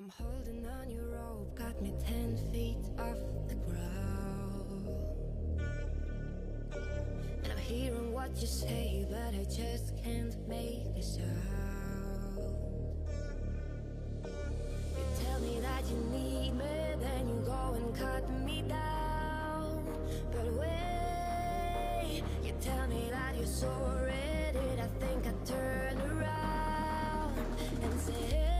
I'm holding on your rope, got me ten feet off the ground. And I'm hearing what you say, but I just can't make a sound. You tell me that you need me, then you go and cut me down. But wait, you tell me that you're sorry, did I think I'd turn around and say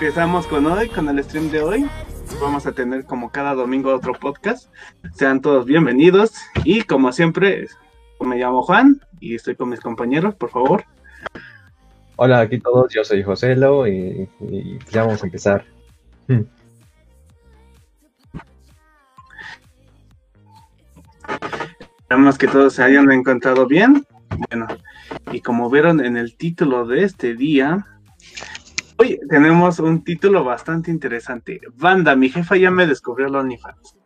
Empezamos con hoy, con el stream de hoy. Vamos a tener como cada domingo otro podcast. Sean todos bienvenidos. Y como siempre, me llamo Juan y estoy con mis compañeros, por favor. Hola, aquí todos, yo soy Joselo y, y pues ya vamos a empezar. Hmm. Esperamos que todos se hayan encontrado bien. Bueno, y como vieron en el título de este día, hoy tenemos un título bastante interesante. Banda, mi jefa ya me descubrió el OnlyFans.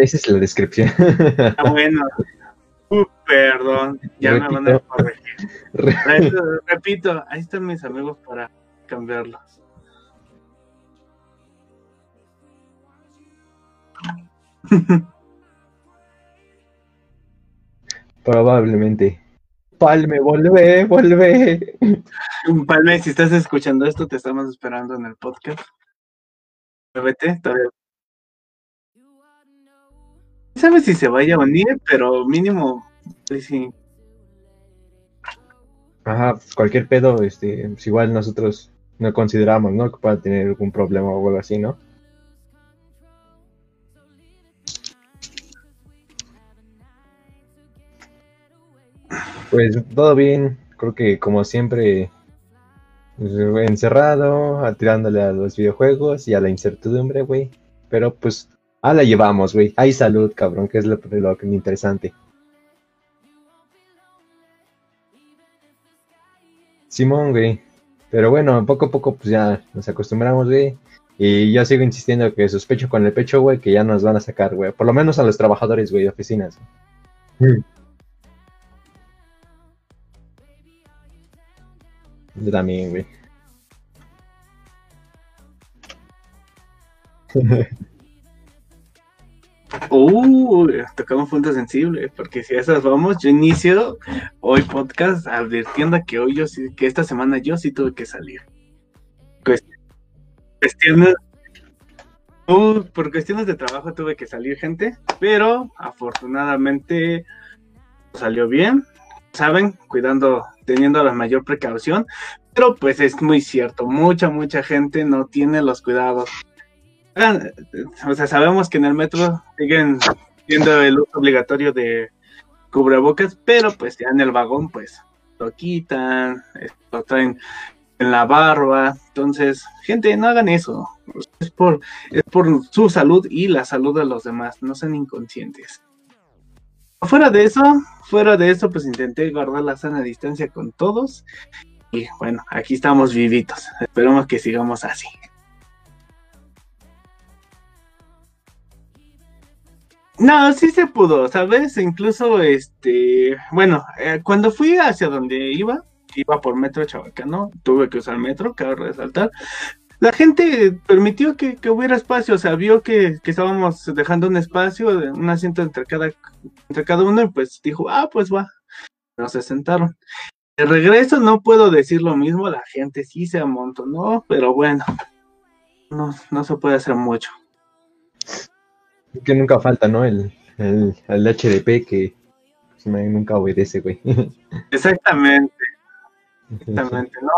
Esa es la descripción. Ah, bueno. Uh, perdón, ya me van a Repito. corregir. Repito, repito, ahí están mis amigos para cambiarlos. Probablemente. Palme, volvé, volvé. Palme, si estás escuchando esto, te estamos esperando en el podcast. Vete, todavía. No sabes si se vaya a unir, pero mínimo, pues sí. Ajá, cualquier pedo, este, pues igual nosotros no consideramos, ¿no? Que pueda tener algún problema o algo así, ¿no? Pues todo bien, creo que como siempre, pues, encerrado, a- tirándole a los videojuegos y a la incertidumbre, güey. Pero pues, a la llevamos, güey. Hay salud, cabrón, que es lo, lo interesante. Simón, güey. Pero bueno, poco a poco pues ya nos acostumbramos, güey. Y yo sigo insistiendo que sospecho con el pecho, güey, que ya nos van a sacar, güey. Por lo menos a los trabajadores, güey, de oficinas. Yo también, güey. Uh, tocamos puntos sensibles, porque si a esas vamos, yo inicio hoy podcast advirtiendo que hoy yo sí, que esta semana yo sí tuve que salir. Cuest- Cuestiones, uh, por cuestiones de trabajo tuve que salir, gente, pero afortunadamente salió bien, saben, cuidando, teniendo la mayor precaución, pero pues es muy cierto, mucha, mucha gente no tiene los cuidados. O sea, sabemos que en el metro siguen siendo el uso obligatorio de cubrebocas, pero pues ya en el vagón pues lo quitan, eh, lo traen en la barba. Entonces, gente, no hagan eso. Es por, es por su salud y la salud de los demás. No sean inconscientes. Fuera de eso, fuera de eso, pues intenté guardar la sana distancia con todos. Y bueno, aquí estamos vivitos. Esperemos que sigamos así. No, sí se pudo, ¿sabes? Incluso, este, bueno, eh, cuando fui hacia donde iba, iba por metro Chabacano, tuve que usar metro, cabe resaltar. La gente permitió que, que hubiera espacio, o sea, vio que, que estábamos dejando un espacio, un asiento entre cada, entre cada uno, y pues dijo, ah, pues va. No se sentaron. De regreso no puedo decir lo mismo, la gente sí se amontonó, pero bueno, no, no se puede hacer mucho. Que nunca falta, ¿no? El, el, el HDP que pues, nunca obedece, güey. Exactamente, exactamente. No,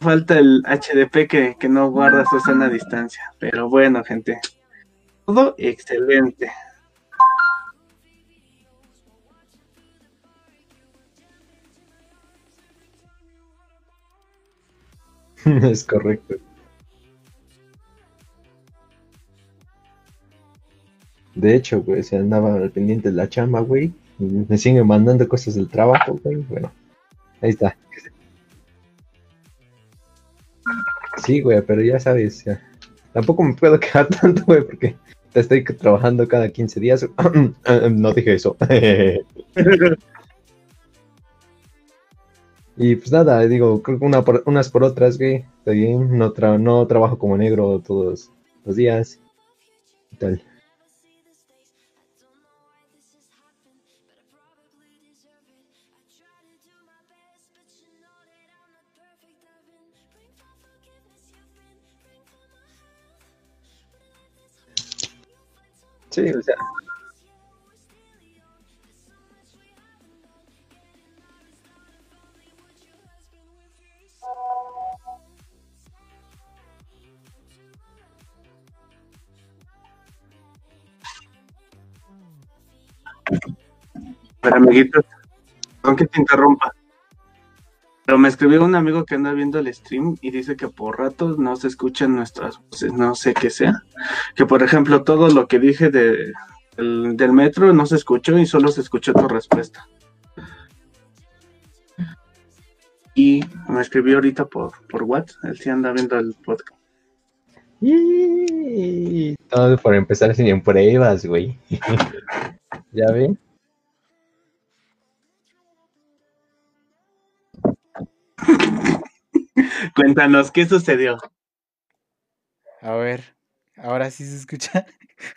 falta el HDP que, que no guarda su sana distancia. Pero bueno, gente. Todo excelente. es correcto. De hecho, güey, se andaba al pendiente de la chamba, güey. Me siguen mandando cosas del trabajo, güey. Bueno, ahí está. Sí, güey, pero ya sabes. Tampoco me puedo quedar tanto, güey, porque estoy trabajando cada 15 días. no dije eso. y pues nada, digo, creo que una por- unas por otras, güey. Está bien, no, no trabajo como negro todos los días. Y tal. Sí, o sea. Pero amiguitos, aunque te interrumpa. Pero me escribió un amigo que anda viendo el stream y dice que por ratos no se escuchan nuestras voces, no sé qué sea. Que por ejemplo todo lo que dije de, del, del metro no se escuchó y solo se escuchó tu respuesta. Y me escribió ahorita por, por WhatsApp, él sí anda viendo el podcast. Y todo por empezar sin pruebas, güey. ¿Ya ven? Cuéntanos, ¿qué sucedió? A ver, ahora sí se escucha.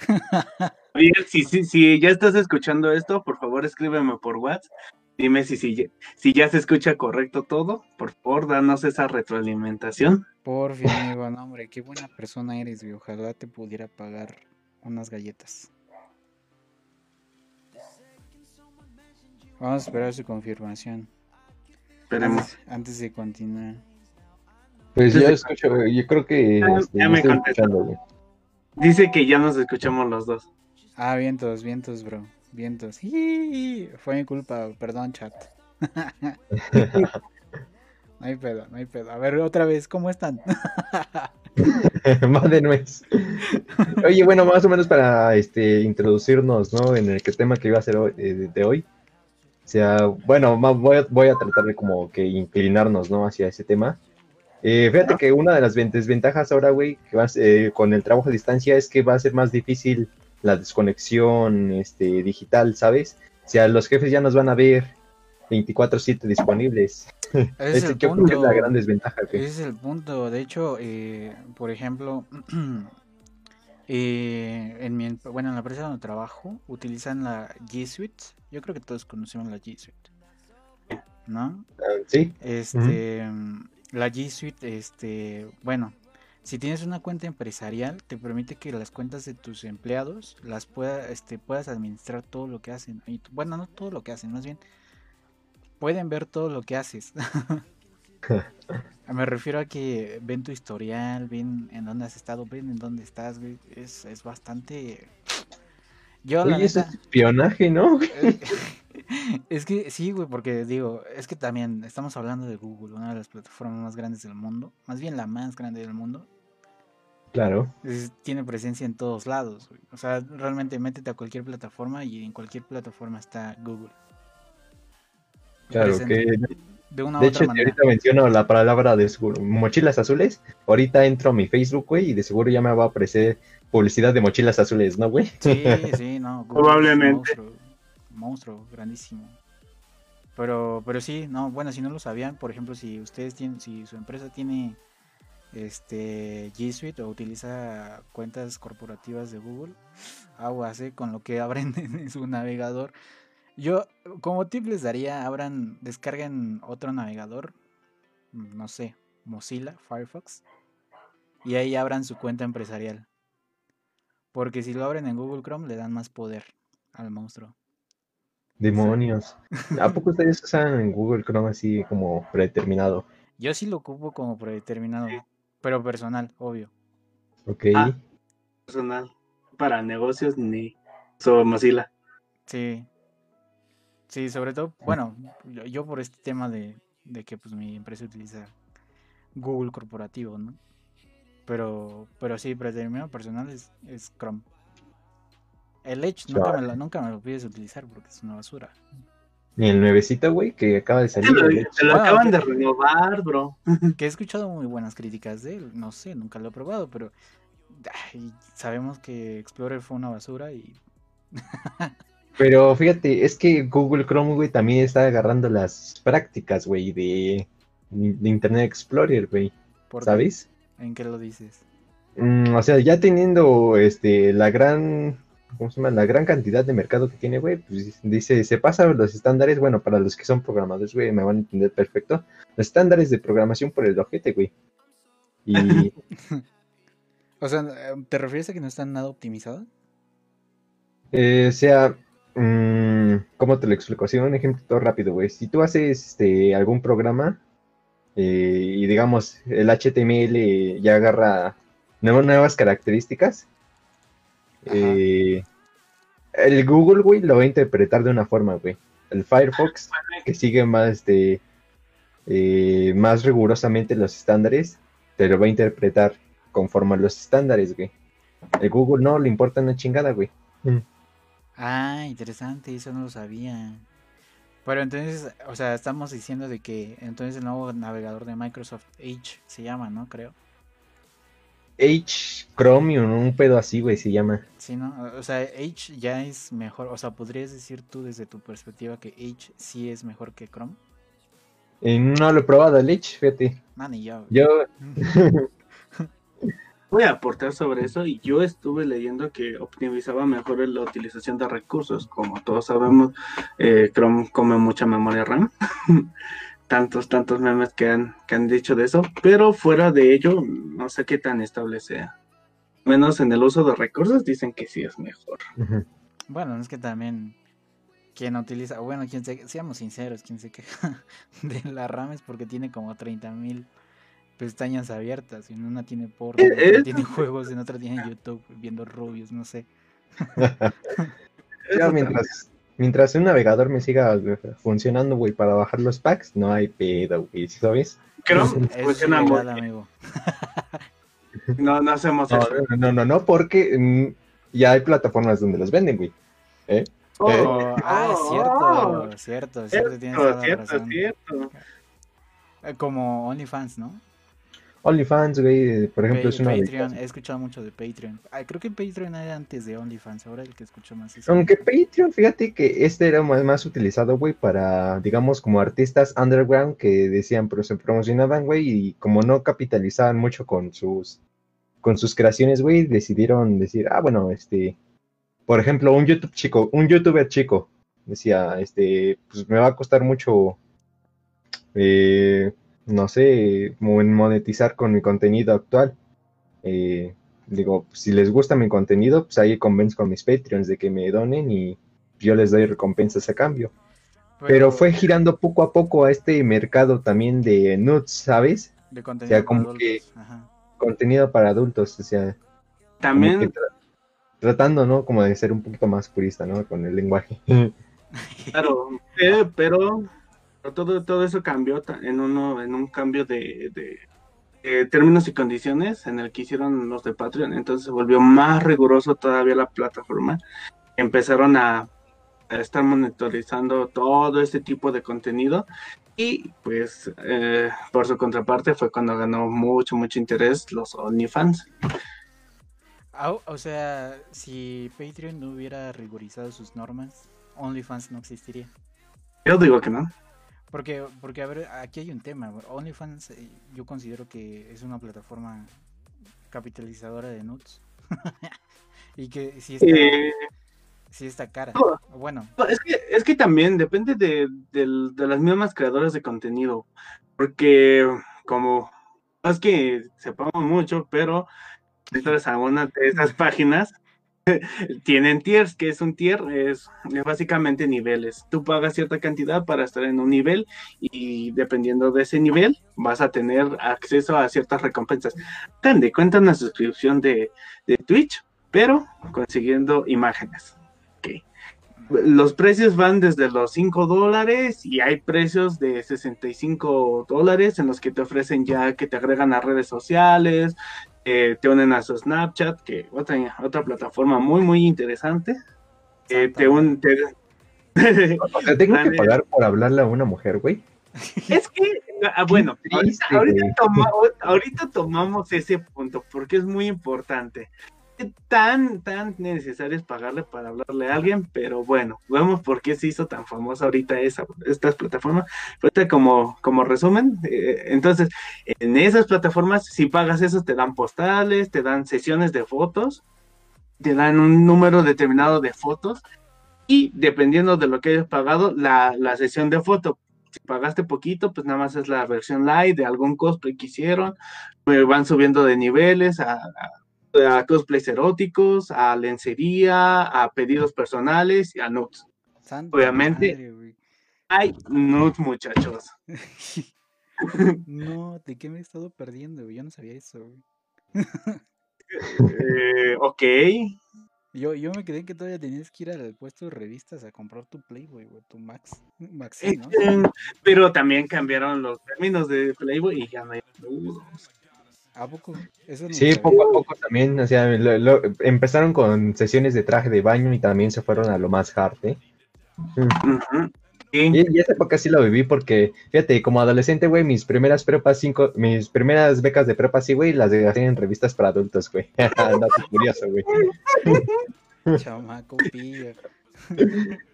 Bien, si, si, si ya estás escuchando esto, por favor escríbeme por WhatsApp. Dime si, si, ya- si ya se escucha correcto todo. Por favor, danos esa retroalimentación. Por fin, amigo, no, hombre, qué buena persona eres, güey. Ojalá te pudiera pagar unas galletas. Vamos a esperar su confirmación Esperemos. antes, antes de continuar. Pues Sí, yo escucho, yo creo que Ah, este, ya yo me contestó. Dice que ya nos escuchamos los dos. Ah, vientos, vientos, bro. Vientos. Fue mi culpa, perdón, chat. No hay pedo, no hay pedo. A ver, otra vez, ¿cómo están? Más de nuez. Oye, bueno, más o menos para este introducirnos, ¿no? En el que tema que iba a ser hoy, eh, de, de hoy. O sea, bueno, voy a, voy a tratar de como que inclinarnos, ¿no? Hacia ese tema. Eh, fíjate que una de las ven- desventajas ahora, güey, que vas, eh, con el trabajo a distancia es que va a ser más difícil la desconexión este, digital, ¿sabes? O sea, los jefes ya nos van a ver 24/7 disponibles. Ese es el yo creo que es la punto. gran desventaja, güey. Ese es el punto. De hecho, eh, por ejemplo, eh, en mi, em- bueno, en la empresa donde trabajo utilizan la G Suite. Yo creo que todos conocemos la G Suite, ¿no? Ah, Sí, Este, la G Suite, este, bueno, si tienes una cuenta empresarial, te permite que las cuentas de tus empleados las pueda, este, puedas administrar todo lo que hacen. Y, bueno, no todo lo que hacen, más bien pueden ver todo lo que haces. Me refiero a que ven tu historial, ven en dónde has estado, ven en dónde estás, güey. Es, es bastante. Yo, la Oye, eso neta. es espionaje, ¿no? Es que sí, güey, porque digo, es que también estamos hablando de Google, una de las plataformas más grandes del mundo, más bien la más grande del mundo, Claro. es- tiene presencia en todos lados, güey. O sea, realmente métete a cualquier plataforma y en cualquier plataforma está Google. Claro, Presente, que de una u de otra hecho, si manera. ahorita menciono la palabra de seguro, mochilas azules, ahorita entro a mi Facebook, güey, y de seguro ya me va a aparecer publicidad de mochilas azules, ¿no, güey? Sí, sí, no. Probablemente. Monstruo, monstruo, grandísimo. Pero, pero sí, no, bueno, si no lo sabían, por ejemplo, si ustedes tienen, si su empresa tiene este G Suite o utiliza cuentas corporativas de Google, aguas eh, con lo que abren en su navegador. Yo, como tip les daría, abran, descarguen otro navegador, mm, no sé, Mozilla, Firefox, y ahí abran su cuenta empresarial. Porque si lo abren en Google Chrome le dan más poder al monstruo. Demonios. ¿A poco ustedes usan en Google Chrome así como predeterminado? Yo sí lo ocupo como predeterminado, pero personal, obvio. Ok. Ah. Personal. Para negocios ni. So, Mozilla. Sí. Sí, sobre todo, bueno, yo, por este tema de, de que pues mi empresa utiliza Google corporativo, ¿no? Pero, pero sí, predeterminado personal es, es Chrome. El Edge nunca me, lo, nunca me lo pides utilizar porque es una basura. Ni el nuevecito, güey, que acaba de Te salir. lo, te lo Bueno, acaban que- de renovar, bro. Que he escuchado muy buenas críticas de él, no sé, nunca lo he probado, pero ay, sabemos que Explorer fue una basura y Pero fíjate, es que Google Chrome, güey, también está agarrando las prácticas, güey, de, de Internet Explorer, güey. ¿sabes? ¿En qué lo dices? Mm, o sea, ya teniendo este la gran, ¿cómo se llama? La gran cantidad de mercado que tiene, güey, pues dice, se pasa los estándares, bueno, para los que son programadores, güey, me van a entender perfecto, los estándares de programación por el ojete, güey. Y O sea, ¿te refieres a que no están nada optimizados? Eh, o sea, mm, ¿cómo te lo explico? Así un ejemplo todo rápido, güey. Si tú haces este, algún programa eh, y digamos el HTML ya agarra nuevas características, eh, el Google, güey, lo va a interpretar de una forma, güey. El Firefox, que sigue más, este, eh, más rigurosamente los estándares, te lo va a interpretar conforme a los estándares, güey. El Google no le importa una chingada, güey. Ah, interesante, eso no lo sabía. Pero entonces, o sea, estamos diciendo de que entonces el nuevo navegador de Microsoft Edge se llama, ¿no? Creo. H Chromium, un pedo así, güey, se llama. Sí, ¿no? O sea, Edge ya es mejor, o sea, ¿podrías decir tú desde tu perspectiva que Edge sí es mejor que Chrome? Eh, no lo he probado el H, fíjate. No, ni yo. Yo, Voy a aportar sobre eso y yo estuve leyendo que optimizaba mejor la utilización de recursos. Como todos sabemos, eh, Chrome come mucha memoria RAM. tantos, tantos memes que han, que han dicho de eso. Pero fuera de ello, no sé qué tan estable sea. Menos en el uso de recursos dicen que sí es mejor. Bueno, es que también quien utiliza, bueno, quien se, seamos sinceros, quien se queja de la RAM es porque tiene como 30.000 pestañas abiertas. Y en una tiene porno, en Eh, otra eh. tiene juegos, en otra tiene YouTube viendo rubios, no sé. Mientras, mientras un navegador me siga eh, funcionando, güey, para bajar los packs, no hay pedo, güey, ¿sí ¿sabes? Eso es funciona muy amigo. No, no hacemos No, eso. no, no, no, porque mm, ya hay plataformas donde los venden, güey. Oh, Oh, ah, es oh, cierto, cierto, cierto, tienes toda Cierto, la cierto, razón. cierto. Eh, Como OnlyFans, ¿no? OnlyFans, güey, por ejemplo, es una Patreon, he escuchado mucho de Patreon. Creo que Patreon era antes de OnlyFans, ahora el que escucho más es Aunque Patreon, fíjate que este era más, más utilizado, güey, para, digamos, como artistas underground que decían, pero se promocionaban, güey, y como no capitalizaban mucho con sus, con sus creaciones, güey, decidieron decir, ah, bueno, este, por ejemplo, un YouTube chico, un youtuber chico, decía, este, pues me va a costar mucho, eh, no sé, mo- monetizar con mi contenido actual. Eh, digo, si les gusta mi contenido, pues ahí convenzo con mis Patreons de que me donen y yo les doy recompensas a cambio. Pero fue girando poco a poco a este mercado también de nudes, ¿sabes? de contenido para como adultos, que- ajá. Contenido para adultos, o sea, También tra- tratando, ¿no? Como de ser un poquito más purista, ¿no? Con el lenguaje. Claro, eh, pero, pero todo, todo eso cambió en uno, en un cambio de, de, términos y condiciones en el que hicieron los de Patreon. Entonces se volvió más riguroso todavía la plataforma. Empezaron a, a estar monitorizando todo este tipo de contenido. Y pues eh, por su contraparte fue cuando ganó mucho, mucho interés los OnlyFans. Au- o sea, si Patreon no hubiera rigorizado sus normas, OnlyFans no existiría. Yo digo que no. Porque, porque a ver, aquí hay un tema. OnlyFans eh, yo considero que es una plataforma capitalizadora de nudes. y que sí está, Eh, está cara. no. Bueno, No, Es que, es que también depende de, de las mismas creadoras de contenido, porque como, no es que sepamos mucho, si entras a una de esas páginas, tienen tiers, que es un tier, es, básicamente niveles. Tú pagas cierta cantidad para estar en un nivel y dependiendo de ese nivel vas a tener acceso a ciertas recompensas. Tan de cuenta una suscripción de, de Twitch, pero consiguiendo imágenes. Ok. Los precios van desde los 5 dólares y hay precios de 65 dólares en los que te ofrecen ya que te agregan a redes sociales, eh, te unen a su Snapchat, que otra, otra plataforma muy, muy interesante. Eh, te un, te- O sea, tengo que pagar por hablarle a una mujer, güey. Es que, ah, bueno, toma- ahorita tomamos ese punto porque es muy importante. ¿Qué tan, tan necesario es pagarle para hablarle a alguien? Pero bueno, vemos por qué se hizo tan famosa ahorita esa, estas plataformas. Ahorita como, como resumen, eh, entonces, en esas plataformas, si pagas eso, te dan postales, te dan sesiones de fotos, te dan un número determinado de fotos y dependiendo de lo que hayas pagado, la, la sesión de foto si pagaste poquito, pues nada más es la versión light de algún cosplay que hicieron. pues van subiendo de niveles a, a- a cosplays eróticos, a lencería, a pedidos personales y a nudes. Santa Obviamente. madre. Hay nudes, muchachos. no, ¿de qué me he estado perdiendo? güey? Yo no sabía eso. Eh, ok. Yo, yo me quedé que todavía tenías que ir al puesto de revistas a comprar tu Playboy, tu Max. Maxi, ¿no? eh, Pero también cambiaron los términos de Playboy y ya no hay nudes. ¿A poco? Eso no lo Sí, sabía. poco a poco también, o sea, lo- lo- empezaron con sesiones de traje de baño y también se fueron a lo más hard, ¿eh? Ujú. Sí. Y, y esa época sí lo viví porque, fíjate, como adolescente, güey, mis primeras prepas cinco, mis primeras becas de prepa, sí, güey, las gasté en revistas para adultos, güey. Dato curioso, güey. Chamaco pillo.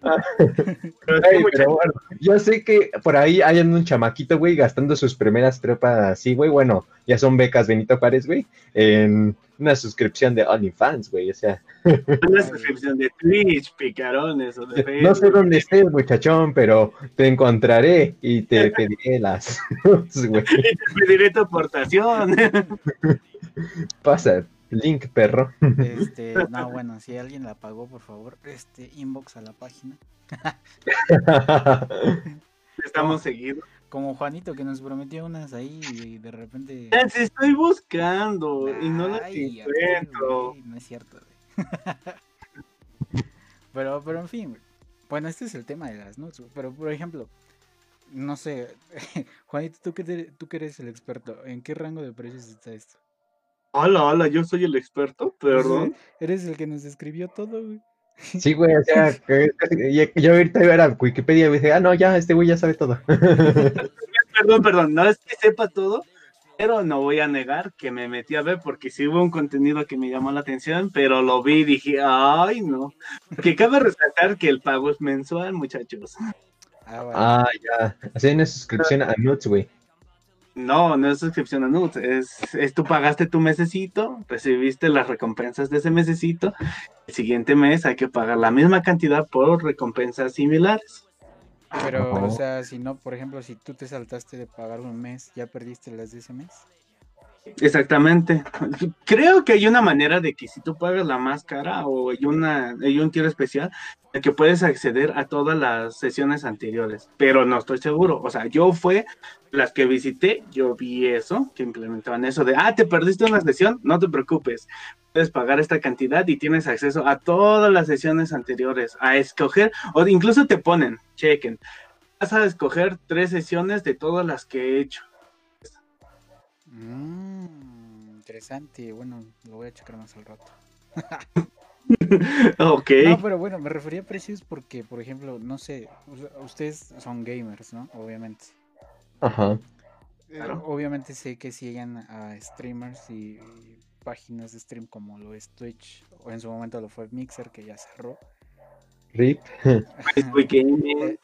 Ay, pero bueno, yo sé que por ahí hay un chamaquito, güey, gastando sus primeras prepas así, güey, bueno, ya son becas Benito Juárez, güey, en una suscripción de OnlyFans, güey, o sea, una suscripción de Twitch, picarones o de no sé Facebook. dónde estés, muchachón, pero te encontraré y te pediré las, güey, Y te pediré tu aportación. pasa, link, perro. Este, no, bueno, si alguien la pagó, por favor, este, inbox a la página. Estamos seguidos. Como Juanito que nos prometió unas ahí y de repente. Las estoy buscando y no las encuentro. no es cierto, güey. pero, pero en fin. Bueno, este es el tema de las nudes, Pero, por ejemplo, no sé, Juanito, ¿tú que, tú que eres el experto, ¿en qué rango de precios está esto? Hola, hola, yo soy el experto, perdón. Eres el que nos escribió todo, güey. Sí, güey, o sea, que- que- yo ahorita iba a Wikipedia y dije, ah, no, ya, este güey ya sabe todo. Perdón, perdón, no es que sepa todo, pero no voy a negar que me metí a ver porque sí hubo un contenido que me llamó la atención, pero lo vi y dije, ay, no. Porque cabe resaltar que el pago es mensual, muchachos. Ah, vale. Ah, ya, hacen una suscripción a Nuts, güey. No, no es suscripción a Nudes, es, es tú pagaste tu mesecito, recibiste las recompensas de ese mesecito, el siguiente mes hay que pagar la misma cantidad por recompensas similares. Pero, o sea, si no, por ejemplo, si tú te saltaste de pagar un mes, ¿ya perdiste las de ese mes? Exactamente. Creo que hay una manera de que si tú pagas la más cara o hay una hay un tier especial que puedes acceder a todas las sesiones anteriores, pero no estoy seguro. O sea, yo fue las que visité, yo vi eso, que implementaban eso de, ah, te perdiste una sesión, no te preocupes, puedes pagar esta cantidad y tienes acceso a todas las sesiones anteriores, a escoger, o incluso te ponen, chequen, vas a escoger tres sesiones de todas las que he hecho. Mmm, interesante. Bueno, lo voy a checar más al rato. ok. No, pero bueno, me refería a precios porque, por ejemplo, no sé, ustedes son gamers, ¿no? Obviamente. Ajá. Claro. Obviamente sé que siguen a streamers y, y páginas de stream como lo es Twitch, o en su momento lo fue Mixer, que ya cerró. RIP,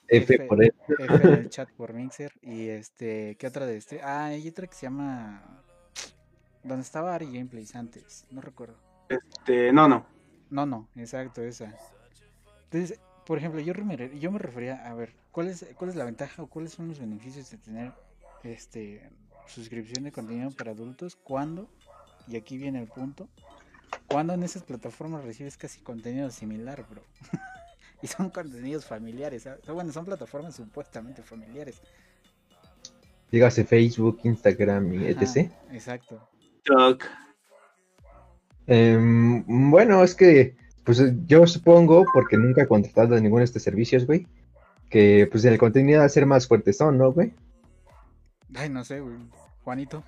F por él. F en el chat por Mixer. Y este, ¿qué otra de stream? Ah, hay otra que se llama. Donde estaba Ari Gameplays antes, no recuerdo. Este, no, no. No, no, exacto, esa. Entonces, por ejemplo, yo me, yo me refería a ver, ¿cuál es, ¿cuál es la ventaja o cuáles son los beneficios de tener este suscripción de contenido para adultos cuando, y aquí viene el punto, cuando en esas plataformas recibes casi contenido similar, bro. y son contenidos familiares. ¿sabes? Bueno, son plataformas supuestamente familiares. Dígase Facebook, Instagram y Ajá, etc. exacto. TikTok. Em, bueno, es que, pues yo supongo, porque nunca he contratado ninguno de estos servicios, güey, que pues el contenido va a ser más fuerte son, ¿no, güey? Ay, no sé, güey. Juanito.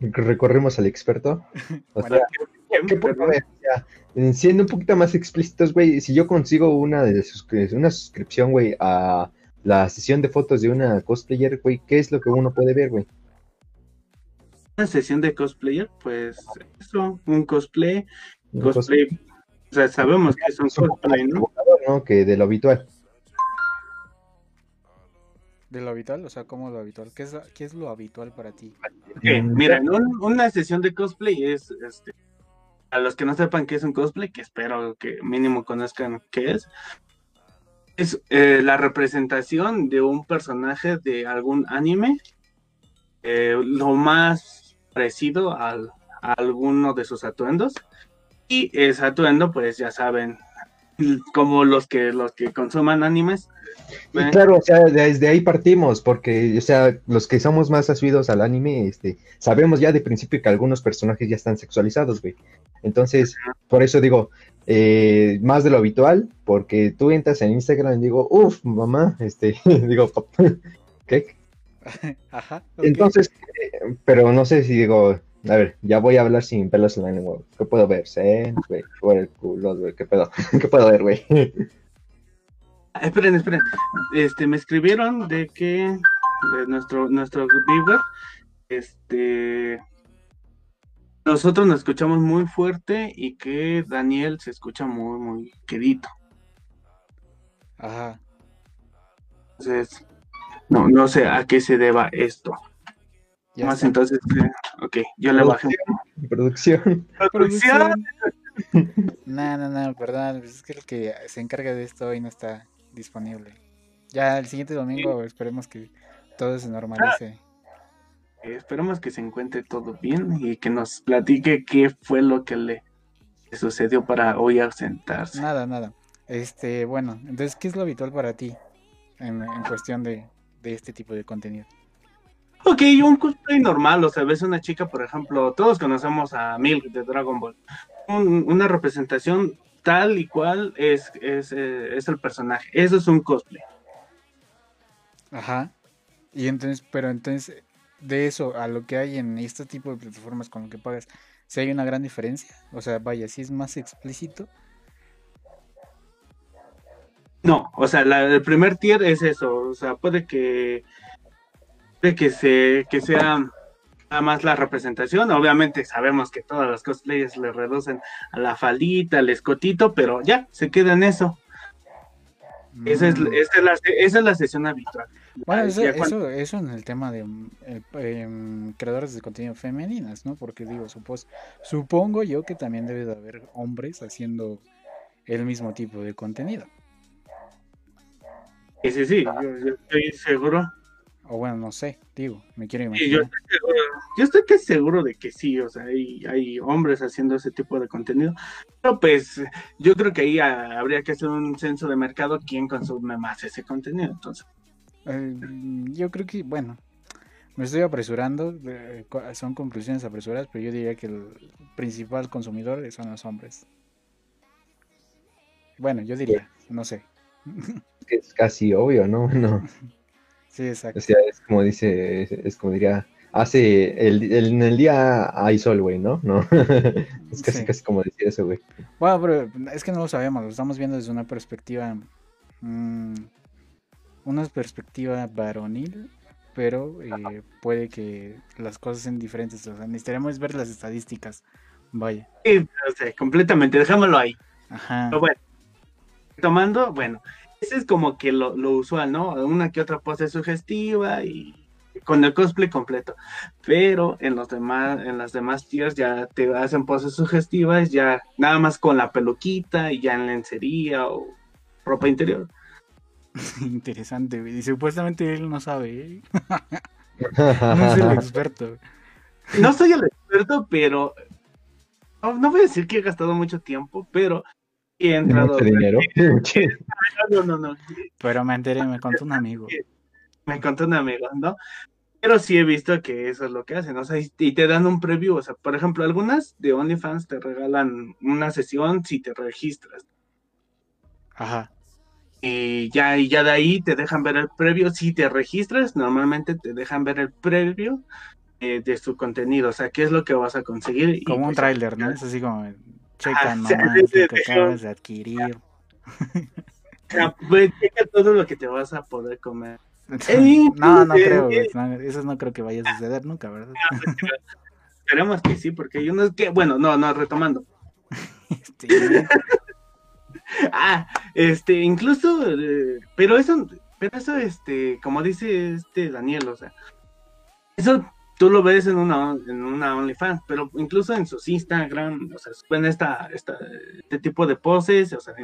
Recorremos al experto. O sea. Eh, siendo un poquito más explícitos, güey, si yo consigo una de suscri- una suscripción, güey, a la sesión de fotos de una cosplayer, güey, ¿qué es lo que uno puede ver, güey? Una sesión de cosplayer, pues eso, un cosplay, Un cosplay. O sea, sabemos que es un cosplay, ¿no? ¿no? Que de lo habitual. ¿De lo habitual? O sea, ¿cómo lo habitual? ¿Qué es, lo- qué es lo habitual para ti? Ok, Mm, mira, un- una sesión de cosplay es, este, a los que no sepan qué es un cosplay, que espero que mínimo conozcan qué es, es eh, la representación de un personaje de algún anime, eh, lo más parecido al- a alguno de sus atuendos, y ese atuendo, pues ya saben, como los que los que consuman animes, Y eh, claro, o sea, desde ahí partimos, porque, o sea, los que somos más asiduos al anime, este, sabemos ya de principio que algunos personajes ya están sexualizados, güey. Entonces, por eso digo, eh, más de lo habitual, porque tú entras en Instagram y digo, uff, mamá, este, digo, papá, ¿qué? Ajá. Entonces, eh, pero no sé si digo, a ver, ya voy a hablar sin pelos en la lengua, ¿qué puedo ver? ¿Sen, güey? Por el culo, güey, ¿qué pedo? ¿Qué puedo ver, güey? Ah, Esperen, esperen. Este, me escribieron de que de nuestro, nuestro viewer, este, nosotros nos escuchamos muy fuerte y que Daniel se escucha muy, muy quedito. Ajá. Entonces, no, no sé a qué se deba esto. Ya Más está. entonces, ok, yo le bajé. Producción. Producción. No, no, no, perdón. pues Es que el que se encarga de esto hoy no está disponible. Ya el siguiente domingo esperemos que todo se normalice. Eh, esperemos que se encuentre todo bien y que nos platique qué fue lo que le sucedió para hoy ausentarse. Nada, nada. Este, bueno, entonces, ¿qué es lo habitual para ti en, en cuestión de, de este tipo de contenido? Ok, un cosplay normal, o sea, ves una chica, por ejemplo, todos conocemos a Milk de Dragon Ball. Un- una representación tal y cual es, es, eh, es el personaje. Eso es un cosplay. Ajá. Y entonces, pero entonces, de eso a lo que hay en este tipo de plataformas con lo que pagas, si hay una gran diferencia? O sea, vaya, si es más explícito. No, o sea, la- el primer tier es eso. O sea, puede que, puede que, se, que sea nada más la representación. Obviamente sabemos que todas las cosplayers le reducen a la faldita, al escotito, pero ya, se queda en eso. Esa es, Mm. esa es la, esa es la sesión habitual. Bueno, eso, eso, eso en el tema de eh, em, creadores de contenido femeninas, ¿no? Porque digo, supos- supongo yo que también debe de haber hombres haciendo el mismo tipo de contenido. Sí, sí, sí, yo, yo estoy seguro. O bueno, no sé, digo, me quiero Sí, yo, imaginar. estoy seguro. Yo estoy que seguro de que sí, o sea, hay, hay hombres haciendo ese tipo de contenido. Pero pues yo creo que ahí ah, habría que hacer un censo de mercado quién consume más ese contenido. Entonces, Eh, yo creo que, bueno, me estoy apresurando, eh, son conclusiones apresuradas, pero yo diría que el principal consumidor son los hombres. Bueno, yo diría, no sé. que es casi obvio, ¿no? No. Sí, exacto. O sea, es como dice, es, es como diría, hace, el, el- en el día hay sol, güey, ¿no? No. es casi, Sí. casi como decir eso, güey. Bueno, pero es que no lo sabemos, lo estamos viendo desde una perspectiva, mm, una perspectiva varonil, pero eh, puede que las cosas sean diferentes. O sea, necesitaríamos ver las estadísticas. Vaya. sí, o sea, completamente, dejámoslo ahí. Ajá. Pero bueno, tomando, bueno, ese es como que lo, lo usual, ¿no? Una que otra pose sugestiva y con el cosplay completo. Pero en los demás, en las demás tiers ya te hacen poses sugestivas, ya nada más con la peluquita y ya en lencería o ropa interior. Interesante. Y supuestamente él no sabe, ¿eh? No es el experto. No soy el experto, pero no, no voy a decir que he gastado mucho tiempo, pero he entrado. Mucho dinero. No, no, no. Pero me enteré, me contó un amigo. Me contó un amigo, ¿no? Pero sí he visto que eso es lo que hacen, o sea, y te dan un preview, o sea, por ejemplo, algunas de OnlyFans te regalan una sesión si te registras. Ajá. Y ya, y ya de ahí te dejan ver el previo. Si te registras, normalmente te dejan ver el previo eh, de su contenido. O sea, qué es lo que vas a conseguir. y Como un pues, tráiler, ¿no? Es así como, checa Ah, nomás lo que acabas de adquirir. pues, checa todo lo que te vas a poder comer. No, no creo, eso no creo que vaya a suceder nunca, ¿verdad? Esperemos que sí, porque hay unos que, bueno, no, no, retomando. Sí. Ah, este, incluso, eh, pero eso, pero eso, este, como dice este Daniel, o sea, eso tú lo ves en una, en una OnlyFans, pero incluso en sus Instagram, o sea, suben esta, esta, este tipo de poses, o sea,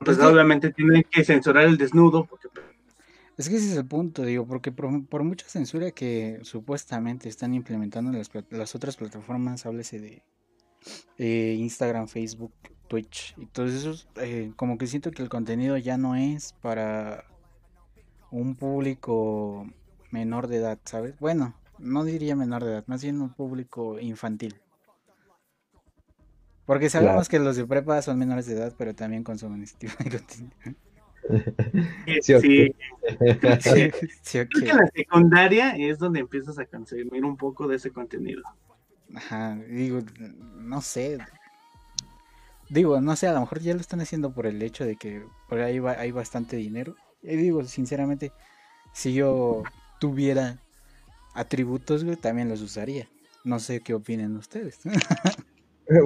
pues obviamente tienen que censurar el desnudo, porque Es que ese es el punto, digo, porque por, por mucha censura que supuestamente están implementando en las, las otras plataformas, háblese de eh, Instagram, Facebook, Twitch y todos esos, eh, como que siento que el contenido ya no es para un público menor de edad, ¿sabes? Bueno, no diría menor de edad, más bien un público infantil. Porque sabemos que los de prepa son menores de edad, pero también consumen este tipo de contenido. Sí, ok. sí, Sí, sí, ok. creo que la secundaria es donde empiezas a consumir un poco de ese contenido. Ajá, digo, no sé. Digo, no sé, a lo mejor ya lo están haciendo por el hecho de que por ahí va, hay bastante dinero. Y digo, sinceramente, si yo tuviera atributos, güey, también los usaría. No sé qué opinen ustedes.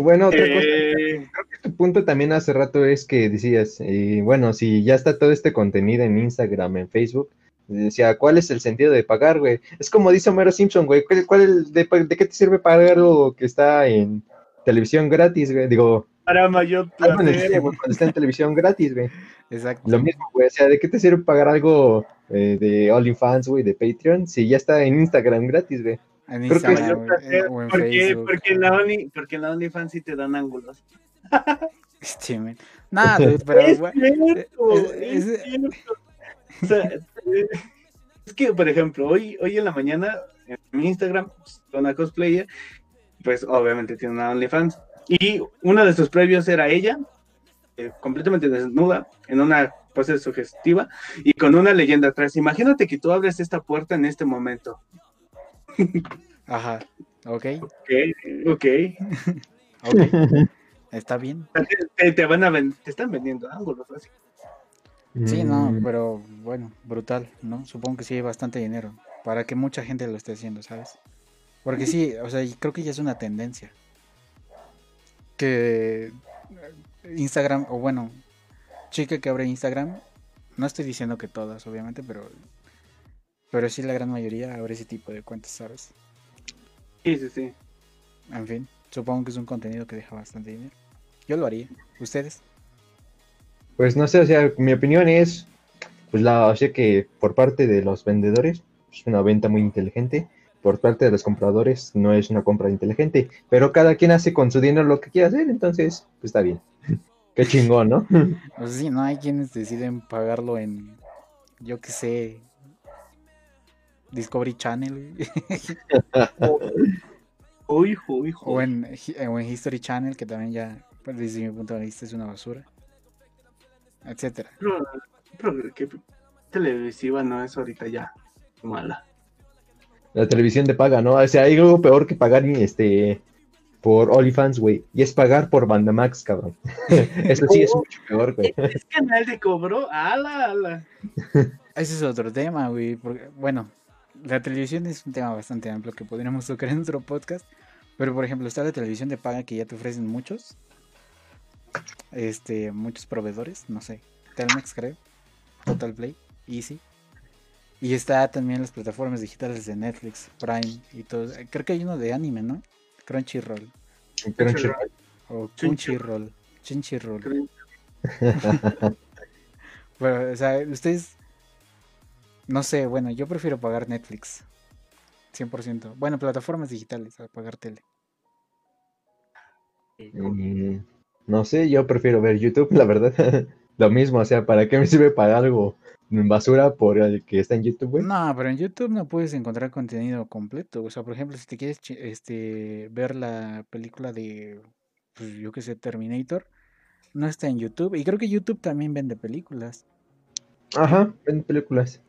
Bueno, otra cosa. Eh, Tu punto también hace rato es que decías, eh, bueno, si ya está todo este contenido en Instagram, en Facebook, decía, ¿cuál es el sentido de pagar, güey? Es como dice Homero Simpson, güey, ¿cuál, cuál el- de, de qué te sirve pagar algo que está en televisión gratis, güey? Digo, para mayor placer. cuando está en televisión gratis, güey. Exacto. Lo mismo, güey, o sea, ¿de qué te sirve pagar algo eh, de OnlyFans, güey, de Patreon, si ya está en Instagram gratis, güey? En creo Instagram, o en porque, Facebook. porque en la Only, porque en la OnlyFans sí te dan ángulos. Sí, dude, pero es güey, cierto, es- es es- cierto. O sea, es que, por ejemplo, hoy, hoy en la mañana en mi Instagram, pues, una cosplayer, pues obviamente tiene una OnlyFans. Y uno de sus previos era ella, eh, completamente desnuda, en una pose sugestiva y con una leyenda atrás. Imagínate que tú abres esta puerta en este momento. Ajá, ok, Ok, ok. ok. Está bien. Te, te van a ven- te están vendiendo ángulos, así. Sí, no, Mm, pero bueno, brutal, ¿no? Supongo que sí hay bastante dinero para que mucha gente lo esté haciendo, ¿sabes? Porque sí, o sea, y creo que ya es una tendencia. Que Instagram, o bueno, chica que abre Instagram, no estoy diciendo que todas, obviamente, pero pero sí la gran mayoría abre ese tipo de cuentas, ¿sabes? Sí, sí, sí. En fin, supongo que es un contenido que deja bastante dinero. Yo lo haría. ¿Ustedes? Pues no sé, o sea, mi opinión es, pues la, o sea que por parte de los vendedores es una venta muy inteligente, por parte de los compradores no es una compra inteligente, pero cada quien hace con su dinero lo que quiera hacer, entonces, pues está bien. Qué chingón, ¿no? O sea, sí, no hay quienes deciden pagarlo en, yo qué sé, Discovery Channel Uy, uy, o uy. en, Hi- o en History Channel, que también ya, pues, desde mi punto de vista, es una basura, etcétera. Pero, pero qué televisiva no es ahorita ya mala. La televisión de paga, ¿no? O sea, hay algo peor que pagar este por OnlyFans, güey, y es pagar por Bandamax, cabrón. Eso sí es mucho peor, güey. Es canal de cobro, ala, ala. Ese es otro tema, güey, porque, bueno, la televisión es un tema bastante amplio que podríamos tocar en otro podcast, pero por ejemplo está la televisión de paga que ya te ofrecen muchos, este, muchos proveedores, no sé, Telmex creo, Total Play, Easy, y está también las plataformas digitales de Netflix, Prime y todo, creo que hay uno de anime, ¿no? Crunchyroll, Crunchyroll. o Crunchyroll. Crunchyroll, Crunchyroll. Pero, o sea, ustedes, no sé, bueno, yo prefiero pagar Netflix, 100%. Bueno, plataformas digitales, a pagar tele. Mm, no sé, yo prefiero ver YouTube, la verdad. Lo mismo, o sea, ¿para qué me sirve para algo basura por el que está en YouTube, güey? No, pero en YouTube no puedes encontrar contenido completo. O sea, por ejemplo, si te quieres este, ver la película de, pues, yo qué sé, Terminator, no está en YouTube. Y creo que YouTube también vende películas, Ajá, ven películas.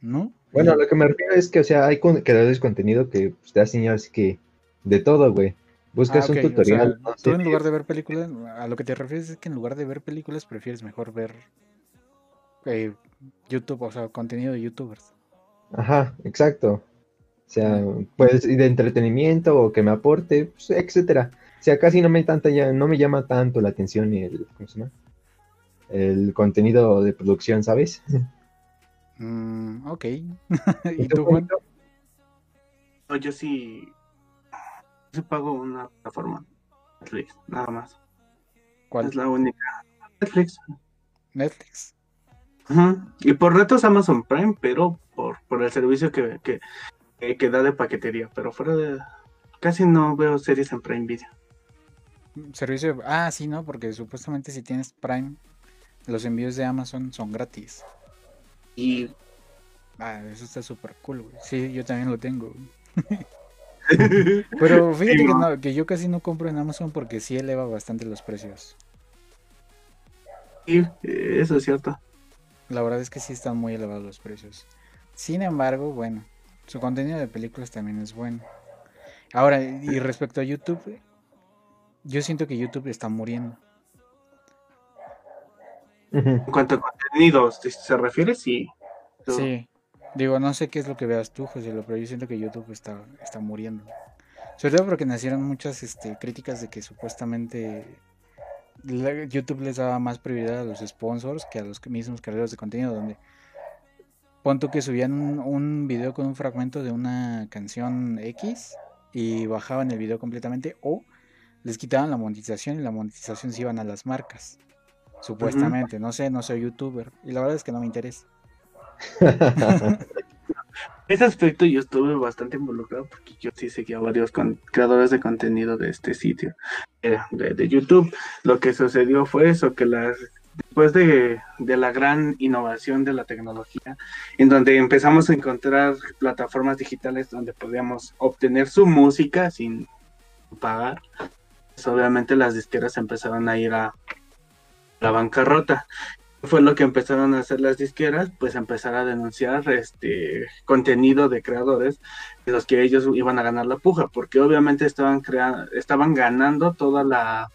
¿no? Bueno, lo que me refiero es que, o sea, hay creadores de contenido que pues, te hacen así que de todo, güey. Buscas Ah, un o tutorial, sea, no tú en lugar de ver películas, a lo que te refieres es que en lugar de ver películas prefieres mejor ver eh, YouTube, o sea, contenido de YouTubers. Ajá, exacto. O sea, pues, y de entretenimiento o que me aporte, pues, etcétera. O sea, casi no me tanta ya, no me llama tanto la atención el, ¿cómo se llama? El contenido de producción, ¿sabes? Mm, ok. ¿Y ¿Y tú, Juan? No, yo sí, sí pago una plataforma, Netflix, nada más. ¿Cuál? Es la única. Netflix. Netflix. Ujú. Y por retos Amazon Prime, pero por, por el servicio que, que, que- que da de paquetería. Pero fuera de... Casi no veo series en Prime Video. Servicio Ah, sí, ¿no? Porque supuestamente si tienes Prime, los envíos de Amazon son gratis. Y... Ah, eso está súper cool, güey. Sí, yo también lo tengo. Pero fíjate Sí, que, ¿no? no- que yo casi no compro en Amazon porque sí eleva bastante los precios. Sí, eh, eso es cierto. La verdad es que sí están muy elevados los precios. Sin embargo, bueno, su contenido de películas también es bueno. Ahora, y respecto a YouTube, yo siento que YouTube está muriendo. En cuanto a contenidos se refiere, sí. Yo- Sí, digo, no sé qué es lo que veas tú, José, pero yo siento que YouTube está, está muriendo. Sobre todo porque nacieron muchas este, críticas de que supuestamente YouTube les daba más prioridad a los sponsors que a los mismos creadores de contenido, donde pon tú que subían un, un video con un fragmento de una canción X y bajaban el video completamente o les quitaban la monetización y la monetización se iban a las marcas. Supuestamente, no sé, no soy youtuber y la verdad es que no me interesa. Ese aspecto yo estuve bastante involucrado porque yo sí seguía varios creadores de contenido de este sitio, eh, de, YouTube. Lo que sucedió fue eso, que las, después de, de la gran innovación de la tecnología, en donde empezamos a encontrar plataformas digitales donde podíamos obtener su música sin pagar, pues obviamente las disqueras empezaron a ir a la bancarrota fue lo que empezaron a hacer las disqueras, pues empezar a denunciar este contenido de creadores de los que ellos iban a ganar la puja, porque obviamente estaban creando, estaban ganando toda la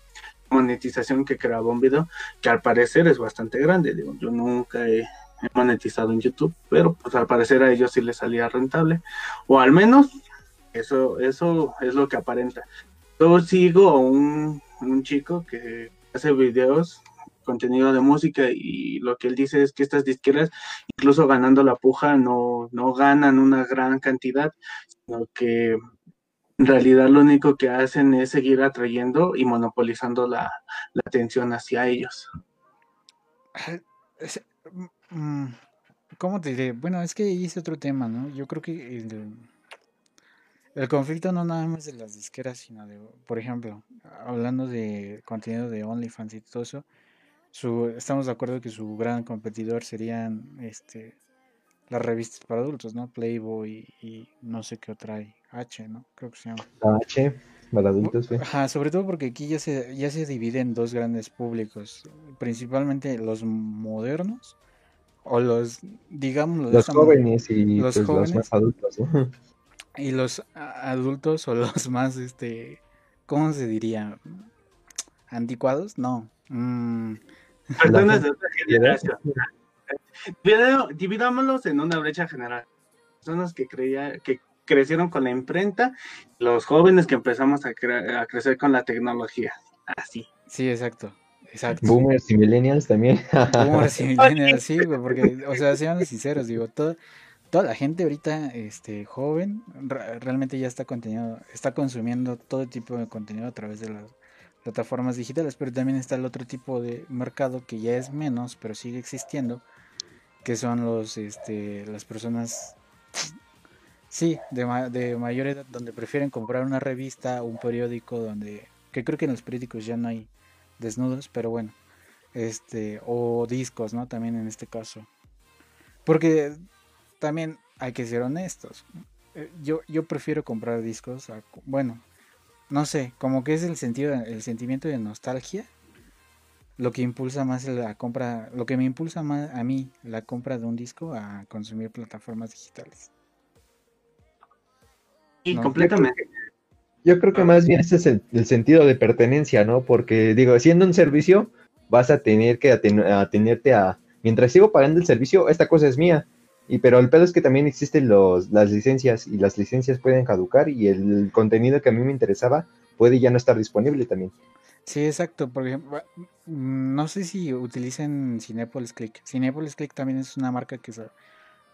monetización que creaba un video, que al parecer es bastante grande. Digo, yo nunca he, he monetizado en YouTube, pero pues al parecer a ellos sí les salía rentable, o al menos eso, eso es lo que aparenta. Yo sigo a un, un chico que hace videos contenido de música y lo que él dice es que estas disqueras, incluso ganando la puja, no, no ganan una gran cantidad, sino que en realidad lo único que hacen es seguir atrayendo y monopolizando la, atención hacia ellos. Mm, ¿Cómo te diré? Bueno, es que es otro tema, ¿no? Yo creo que el, el conflicto no nada más de las disqueras, sino de, por ejemplo, hablando de contenido de OnlyFans y todo eso, su, estamos de acuerdo que su gran competidor serían este las revistas para adultos, ¿no? Playboy y no sé qué otra hay, H, ¿no? Creo que se llama. H, para adultos, güey. Ajá, sobre todo porque aquí ya se, ya se divide en dos grandes públicos, principalmente los modernos o los, digámoslo de Los jóvenes y los pues, los más adultos, ¿no? y los adultos o los más, este, ¿cómo se diría? ¿Anticuados? No. Mm, Personas de otra generación. Dividámoslos en una brecha general. Personas que creía, que crecieron con la imprenta, los jóvenes que empezamos a, cre- a crecer con la tecnología. Así. sí, exacto, exacto. Boomers y millennials también. Boomers y millennials, sí, güey, porque, o sea, seamos sinceros, digo, todo, toda la gente ahorita, este, joven, re- realmente ya está contenido, está consumiendo todo tipo de contenido a través de las plataformas digitales, pero también está el otro tipo de mercado que ya es menos, pero sigue existiendo, que son los, este, las personas, sí, de, ma- de mayor edad, donde prefieren comprar una revista, un periódico, donde que creo que en los periódicos ya no hay desnudos, pero bueno, este, o discos, ¿no? También en este caso. Porque también hay que ser honestos. Eh, yo, yo prefiero comprar discos, bueno, no sé, como que es el sentido, el sentimiento de nostalgia lo que impulsa más la compra, lo que me impulsa más a mí la compra de un disco a consumir plataformas digitales. Y completamente. Yo creo que ah. más bien ese es el, sentido de pertenencia, ¿no? Porque digo, siendo un servicio, vas a tener que atenerte a, mientras sigo pagando el servicio, esta cosa es mía. Y pero el pedo es que también existen los, las licencias y las licencias pueden caducar y el contenido que a mí me interesaba puede ya no estar disponible también. Sí, exacto. Por ejemplo, mm, no sé si utilicen Cinepolis Click. Cinepolis Click también es una marca que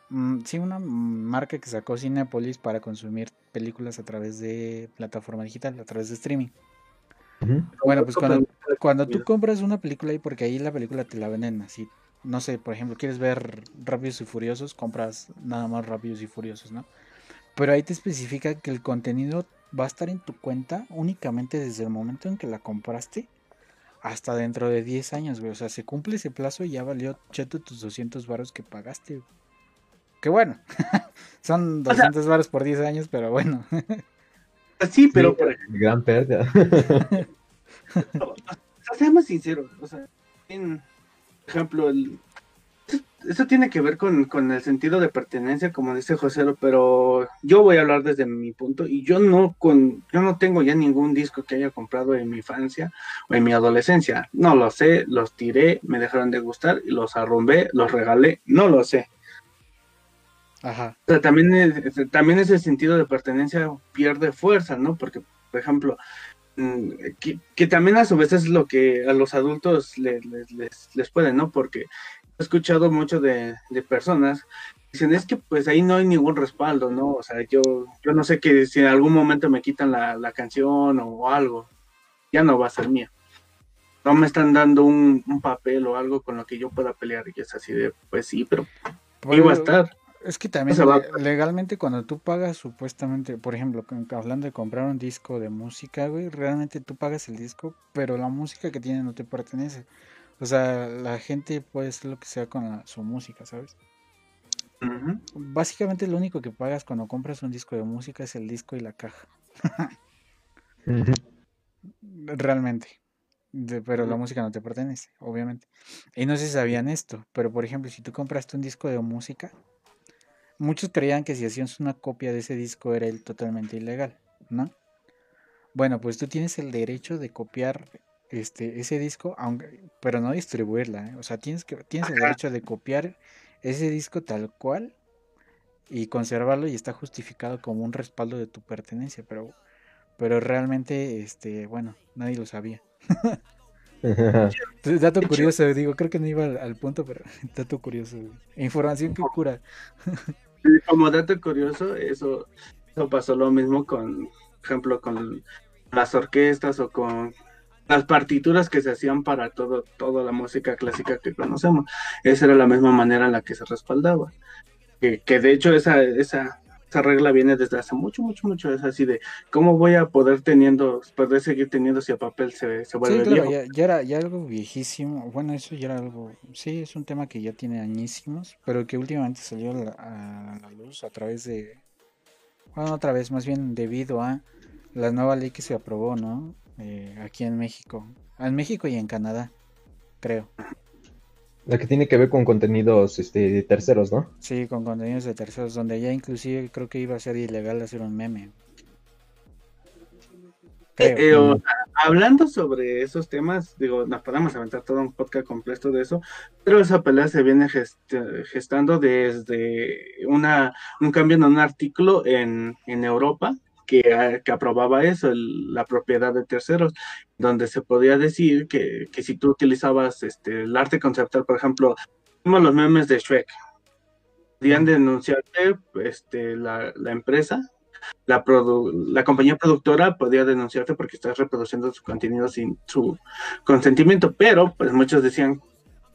mm, sí, una marca que sacó Cinepolis para consumir películas a través de plataforma digital, a través de streaming. Bueno, pues cuando, cuando tú compras una película ahí, porque ahí la película te la venden así, no sé, por ejemplo, quieres ver Rápidos y Furiosos, compras nada más Rápidos y Furiosos, ¿no? Pero ahí te especifica que el contenido va a estar en tu cuenta únicamente desde el momento en que la compraste hasta dentro de 10 años, güey. O sea, se cumple ese plazo y ya valió cheto tus 200 varos que pagaste. Que bueno, son 200 varos por 10 años, pero bueno. sí, pero... por Gran pérdida. o sea, seamos sinceros, o sea, en ejemplo, el, eso tiene que ver con, el sentido de pertenencia, como dice José, pero yo voy a hablar desde mi punto y yo no con, yo no tengo ya ningún disco que haya comprado en mi infancia o en mi adolescencia. No lo sé, los tiré, me dejaron de gustar, los arrumbé, los regalé, no lo sé. Ajá. también, también ese sentido de pertenencia pierde fuerza, ¿no? Porque, por ejemplo, mm, que, también a su vez es lo que a los adultos les, les, les puede, ¿no? Porque he escuchado mucho de, personas dicen es que pues ahí no hay ningún respaldo, ¿no? O sea, yo, yo no sé que si en algún momento me quitan la, canción o, algo, ya no va a ser mía. No me están dando un, papel o algo con lo que yo pueda pelear y es así de, pues sí, pero ahí va a estar. Es que también legalmente cuando tú pagas supuestamente, por ejemplo, hablando de comprar un disco de música, güey, realmente tú pagas el disco, pero la música que tiene no te pertenece. O sea, la gente puede hacer lo que sea con su música, ¿sabes? Básicamente lo único que pagas cuando compras un disco de música es el disco y la caja. Realmente. pero la música no te pertenece, obviamente. Y no sé si sabían esto, pero por ejemplo, si tú compraste un disco de música, muchos creían que si hacías una copia de ese disco era el totalmente ilegal, ¿no? Bueno, pues tú tienes el derecho de copiar este, ese disco, aunque, pero no distribuirla, ¿eh? o sea, tienes, que, tienes el derecho de copiar ese disco tal cual y conservarlo y está justificado como un respaldo de tu pertenencia, pero, pero realmente, este, bueno, nadie lo sabía. dato curioso, digo, creo que no iba al, punto, pero dato curioso. Información que cura. Como dato curioso, eso, eso pasó lo mismo con, por ejemplo, con las orquestas o con las partituras que se hacían para todo, toda la música clásica que conocemos. Esa era la misma manera en la que se respaldaba. Que, que de hecho esa, esa, esa regla viene desde hace mucho, mucho, mucho. Es así de cómo voy a poder teniendo, poder seguir teniendo si el papel se, se vuelve sí, claro, Ya, era ya algo viejísimo. Bueno, eso ya era algo, sí, es un tema que ya tiene añísimos, pero que últimamente salió a la luz a través de, bueno, otra vez, más bien debido a la nueva ley que se aprobó, ¿no? Eh, aquí en México. En México y en Canadá, creo. La que tiene que ver con contenidos este, de terceros, ¿no? Sí, con contenidos de terceros, donde ya inclusive creo que iba a ser ilegal hacer un meme. Eh, eh, hablando sobre esos temas, digo, nos podemos aventar todo un podcast completo de eso, pero esa pelea se viene gestando desde una, un cambio en un artículo en, en Europa, que, aprobaba eso, la propiedad de terceros, donde se podía decir que, si tú utilizabas este, el arte conceptual, por ejemplo, como los memes de Shrek, podían denunciarte este, la, empresa, la, la compañía productora podía denunciarte porque estás reproduciendo su contenido sin su consentimiento, pero pues muchos decían,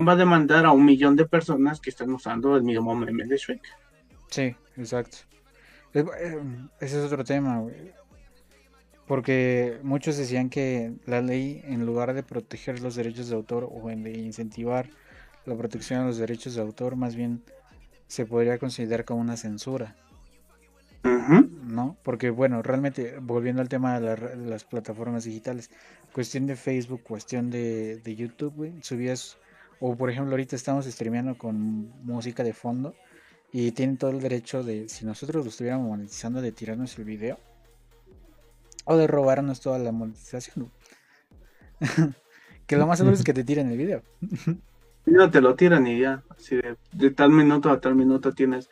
va a demandar a un millón de personas que están usando el mismo meme de Shrek. Sí, exacto. Em, ese es otro tema, Porque muchos decían que la ley, en lugar de proteger los derechos de autor o en de incentivar la protección de los derechos de autor, más bien se podría considerar como una censura. ¿no? Porque, bueno, realmente, volviendo al tema de, la de las plataformas digitales, cuestión de Facebook, cuestión de, de YouTube, güey, subías, o por ejemplo, ahorita estamos streameando con música de fondo y tienen todo el derecho de, si nosotros lo estuviéramos monetizando, de tirarnos el video o de robarnos toda la monetización. que lo más seguro es que te tiren el video. No te lo tiran y ya. Así de, de tal minuto a tal minuto tienes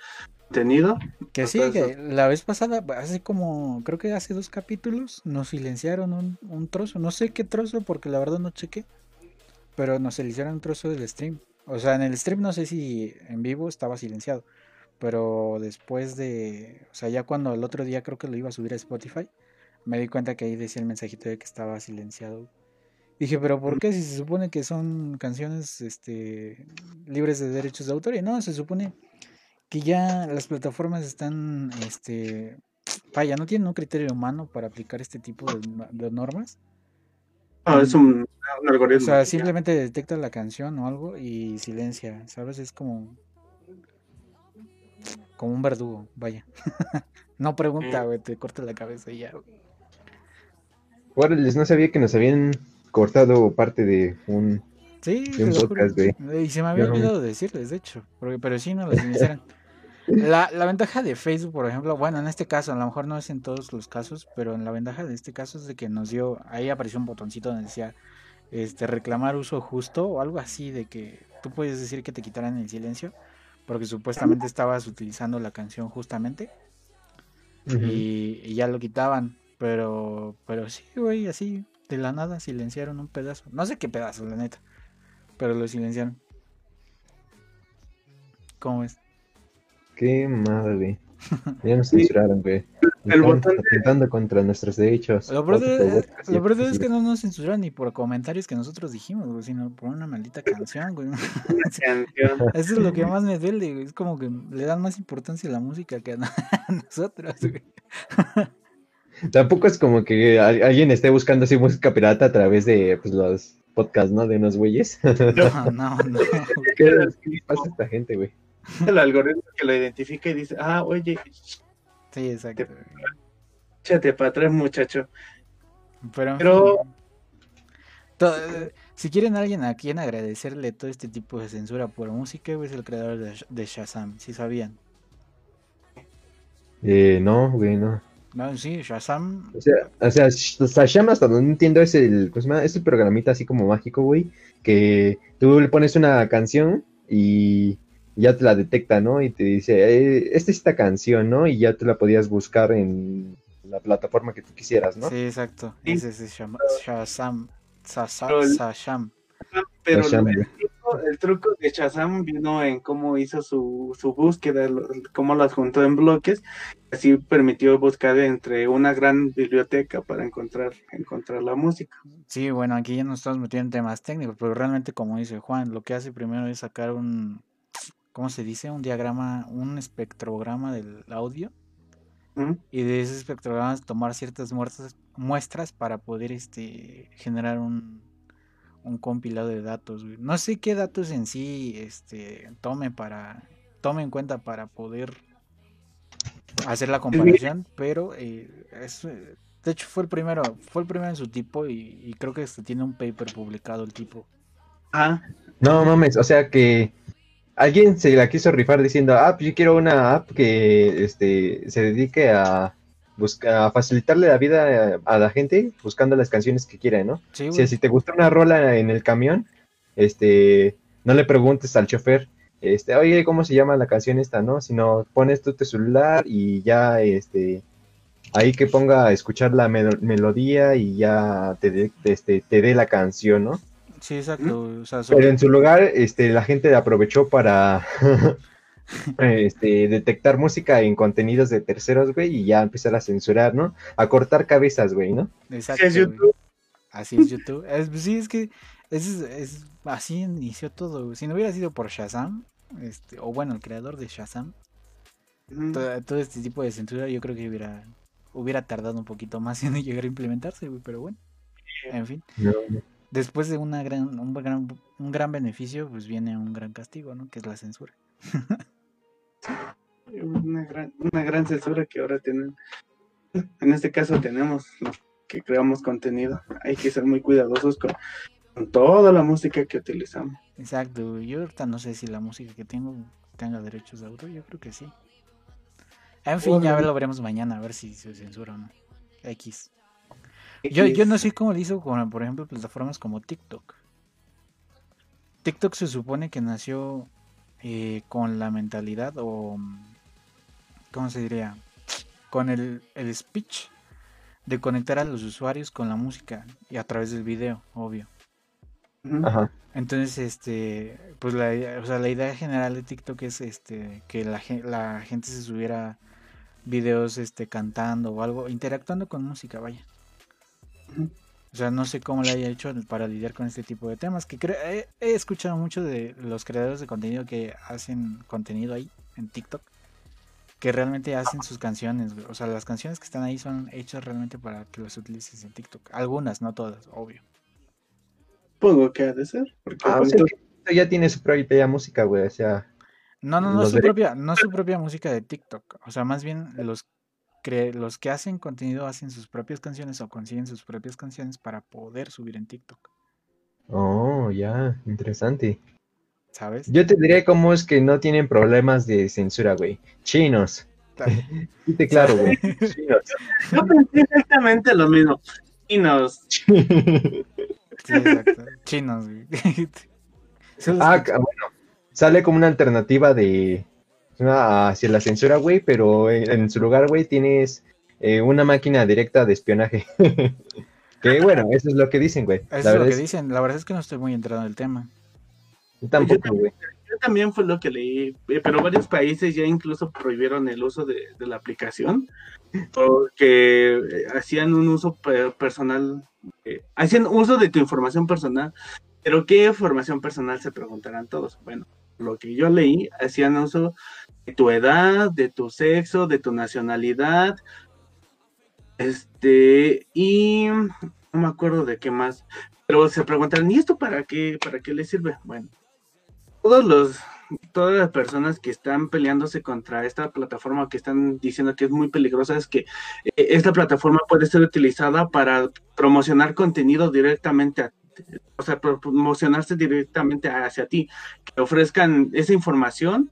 contenido. Que sí, que la vez pasada, hace como, creo que hace dos capítulos, nos silenciaron un, un trozo. No sé qué trozo, porque la verdad no chequé. Pero nos silenciaron un trozo del stream. O sea, en el stream no sé si en vivo estaba silenciado. Pero después de, o sea, ya cuando el otro día creo que lo iba a subir a Spotify, me di cuenta que ahí decía el mensajito de que estaba silenciado. Dije, pero ¿por qué si se supone que son canciones este, libres de derechos de autor? Y no, se supone que ya las plataformas están, este, vaya, no tienen un criterio humano para aplicar este tipo de, no- de normas. Ah, es un, un O algoritmo. sea, simplemente detecta la canción o algo y silencia, ¿sabes? Es como, como un verdugo, vaya. no pregunta, güey, te corta la cabeza y ya. güey. Órales, no sabía que nos habían cortado parte de un... Sí, De un podcast, güey. Y se me había Yo no- olvidado decirles, de hecho, porque, pero sí no lo silenciaron. La, la ventaja de Facebook, por ejemplo, bueno, en este caso, a lo mejor no es en todos los casos, pero en la ventaja de este caso es de que nos dio, ahí apareció un botoncito donde decía, este, reclamar uso justo o algo así, de que tú puedes decir que te quitaran el silencio, porque supuestamente estabas utilizando la canción justamente y, y ya lo quitaban, pero, pero sí, güey, así, de la nada silenciaron un pedazo, no sé qué pedazo, la neta, pero lo silenciaron. ¿Cómo es? Qué madre. Ya nos censuraron, güey. El Están botón de- atentando contra nuestros derechos. Lo peor, es, es que no nos censuraron ni por comentarios que nosotros dijimos, güey, sino por una maldita canción, güey. Eso es lo que más me duele, güey. Es como que le dan más importancia a la música que a, no- a nosotros, güey. Tampoco es como que al- alguien esté buscando así música pirata a través de pues, los podcasts, ¿no? De unos güeyes. No, no, no. ¿Qué qué pasa a esta gente, güey? El algoritmo que lo identifica y dice, ah, oye, Sí, exacto. échate para atrás, muchacho. Pero, si quieren a alguien a quien agradecerle todo este tipo de censura por música, güey, es el creador de, Sh- de Shazam, si sabían. Eh, no, güey, no. No, sí, Shazam O sea, o sea, Sh- Shazam hasta donde entiendo es el, pues, es el programita así como mágico, güey, que tú le pones una canción y ya te la detecta, ¿no? Y te dice, eh, esta es esta canción, ¿no? Y ya tú la podías buscar en la plataforma que tú quisieras, ¿no? Sí, exacto. Sí. Ese es Shazam. Shazam. Pero el- Shazam. Truco, el truco de Shazam vino en cómo hizo su, su búsqueda, cómo las juntó en bloques, así permitió buscar entre una gran biblioteca para encontrar, encontrar la música. Sí, bueno, aquí ya nos estamos metiendo en temas técnicos, pero realmente, como dice Juan, lo que hace primero es sacar un, ¿cómo se dice? Un diagrama, un espectrograma del audio ¿Mm? y de ese espectrograma tomar ciertas muestras, muestras para poder este, generar un, un compilado de datos. güey. No sé qué datos en sí este, tome para tome en cuenta para poder hacer la comparación, pero eh, es, eh, de hecho fue el primero, fue el primero en su tipo y, y creo que este tiene un paper publicado el tipo. Ah, No mames, o sea que alguien se la quiso rifar diciendo, ah, pues yo quiero una app que este, se dedique a buscar, a facilitarle la vida a la gente buscando las canciones que quiera, ¿no? Sí, O sea, güey. si te gusta una rola en el camión, este, no le preguntes al chofer, este, oye, ¿cómo se llama la canción esta, no? Sino pones tú tu celular y ya, este, ahí que ponga a escuchar la melo- melodía y ya te dé, este, te dé la canción, ¿no? Sí, exacto. güey, O sea, Pero en su lugar, este, la gente aprovechó para este, detectar música en contenidos de terceros, güey, y ya empezar a censurar, ¿no? A cortar cabezas, güey, ¿no? exacto, es güey. YouTube. Así es YouTube. Es- pues sí, es que es, es- así inició todo. Si no hubiera sido por Shazam, este, o bueno, el creador de Shazam, Mm. todo, todo este tipo de censura yo creo que hubiera hubiera tardado un poquito más en llegar a implementarse, güey, pero bueno. En fin. No, Después de una gran, un, gran, un gran beneficio, pues viene un gran castigo, ¿no? Que es la censura. Una gran, una gran censura que ahora tienen. En este caso tenemos los que creamos contenido. Hay que ser muy cuidadosos con, con toda la música que utilizamos. Exacto, yo ahorita no sé si la música que tengo tenga derechos de autor, yo creo que sí. En fin, ya lo veremos mañana, a ver si se censura o no. X. Yo, yo no sé cómo lo hizo con, por ejemplo, plataformas como TikTok. TikTok se supone que nació eh, con la mentalidad o... ¿Cómo se diría? Con el, el speech de conectar a los usuarios con la música y a través del video, obvio. Ajá. Entonces, este, pues la, idea- o sea, la idea general de TikTok es este que la, la gente se subiera videos este cantando o algo, interactuando con música, vaya. O sea, no sé cómo le haya hecho para lidiar con este tipo de temas, que creo, he, he escuchado mucho de los creadores de contenido que hacen contenido ahí en TikTok, que realmente hacen sus canciones, o sea, las canciones que están ahí son hechas realmente para que las utilices en TikTok. Algunas, no todas, obvio. Supongo que ha de ser. Porque Ah, que esto ya tiene su propia música, güey. O sea, No, no, no su propia, no su propia música de TikTok. O sea, más bien los los que hacen contenido hacen sus propias canciones o consiguen sus propias canciones para poder subir en TikTok. oh, ya, interesante. ¿Sabes? Yo te diré cómo es que no tienen problemas de censura, güey. Chinos. Sí, te claro, güey. Chinos. Yo pensé exactamente lo mismo. Y nos. Sí, exacto. Chinos, güey. Ah, bueno, sale como una alternativa de hacia la censura, güey, pero en, en su lugar, güey, tienes eh, una máquina directa de espionaje. que bueno, eso es lo que dicen, güey. Eso La es lo que es dicen. La verdad es que no estoy muy entrado en el tema. yo tampoco, güey. Yo también fue lo que leí, eh, pero varios países ya incluso prohibieron el uso de, de la aplicación porque hacían un uso pe- personal, eh, hacían uso de tu información personal, pero ¿qué información personal se preguntarán todos? Bueno, lo que yo leí, hacían uso tu edad, de tu sexo, de tu nacionalidad, este, y no me acuerdo de qué más, pero se preguntarán, ¿y esto para qué, para qué le sirve? Bueno todos los todas las personas que están peleándose contra esta plataforma que están diciendo que es muy peligrosa es que eh, esta plataforma puede ser utilizada para promocionar contenido directamente o sea, pro- promocionarse directamente hacia ti, que ofrezcan esa información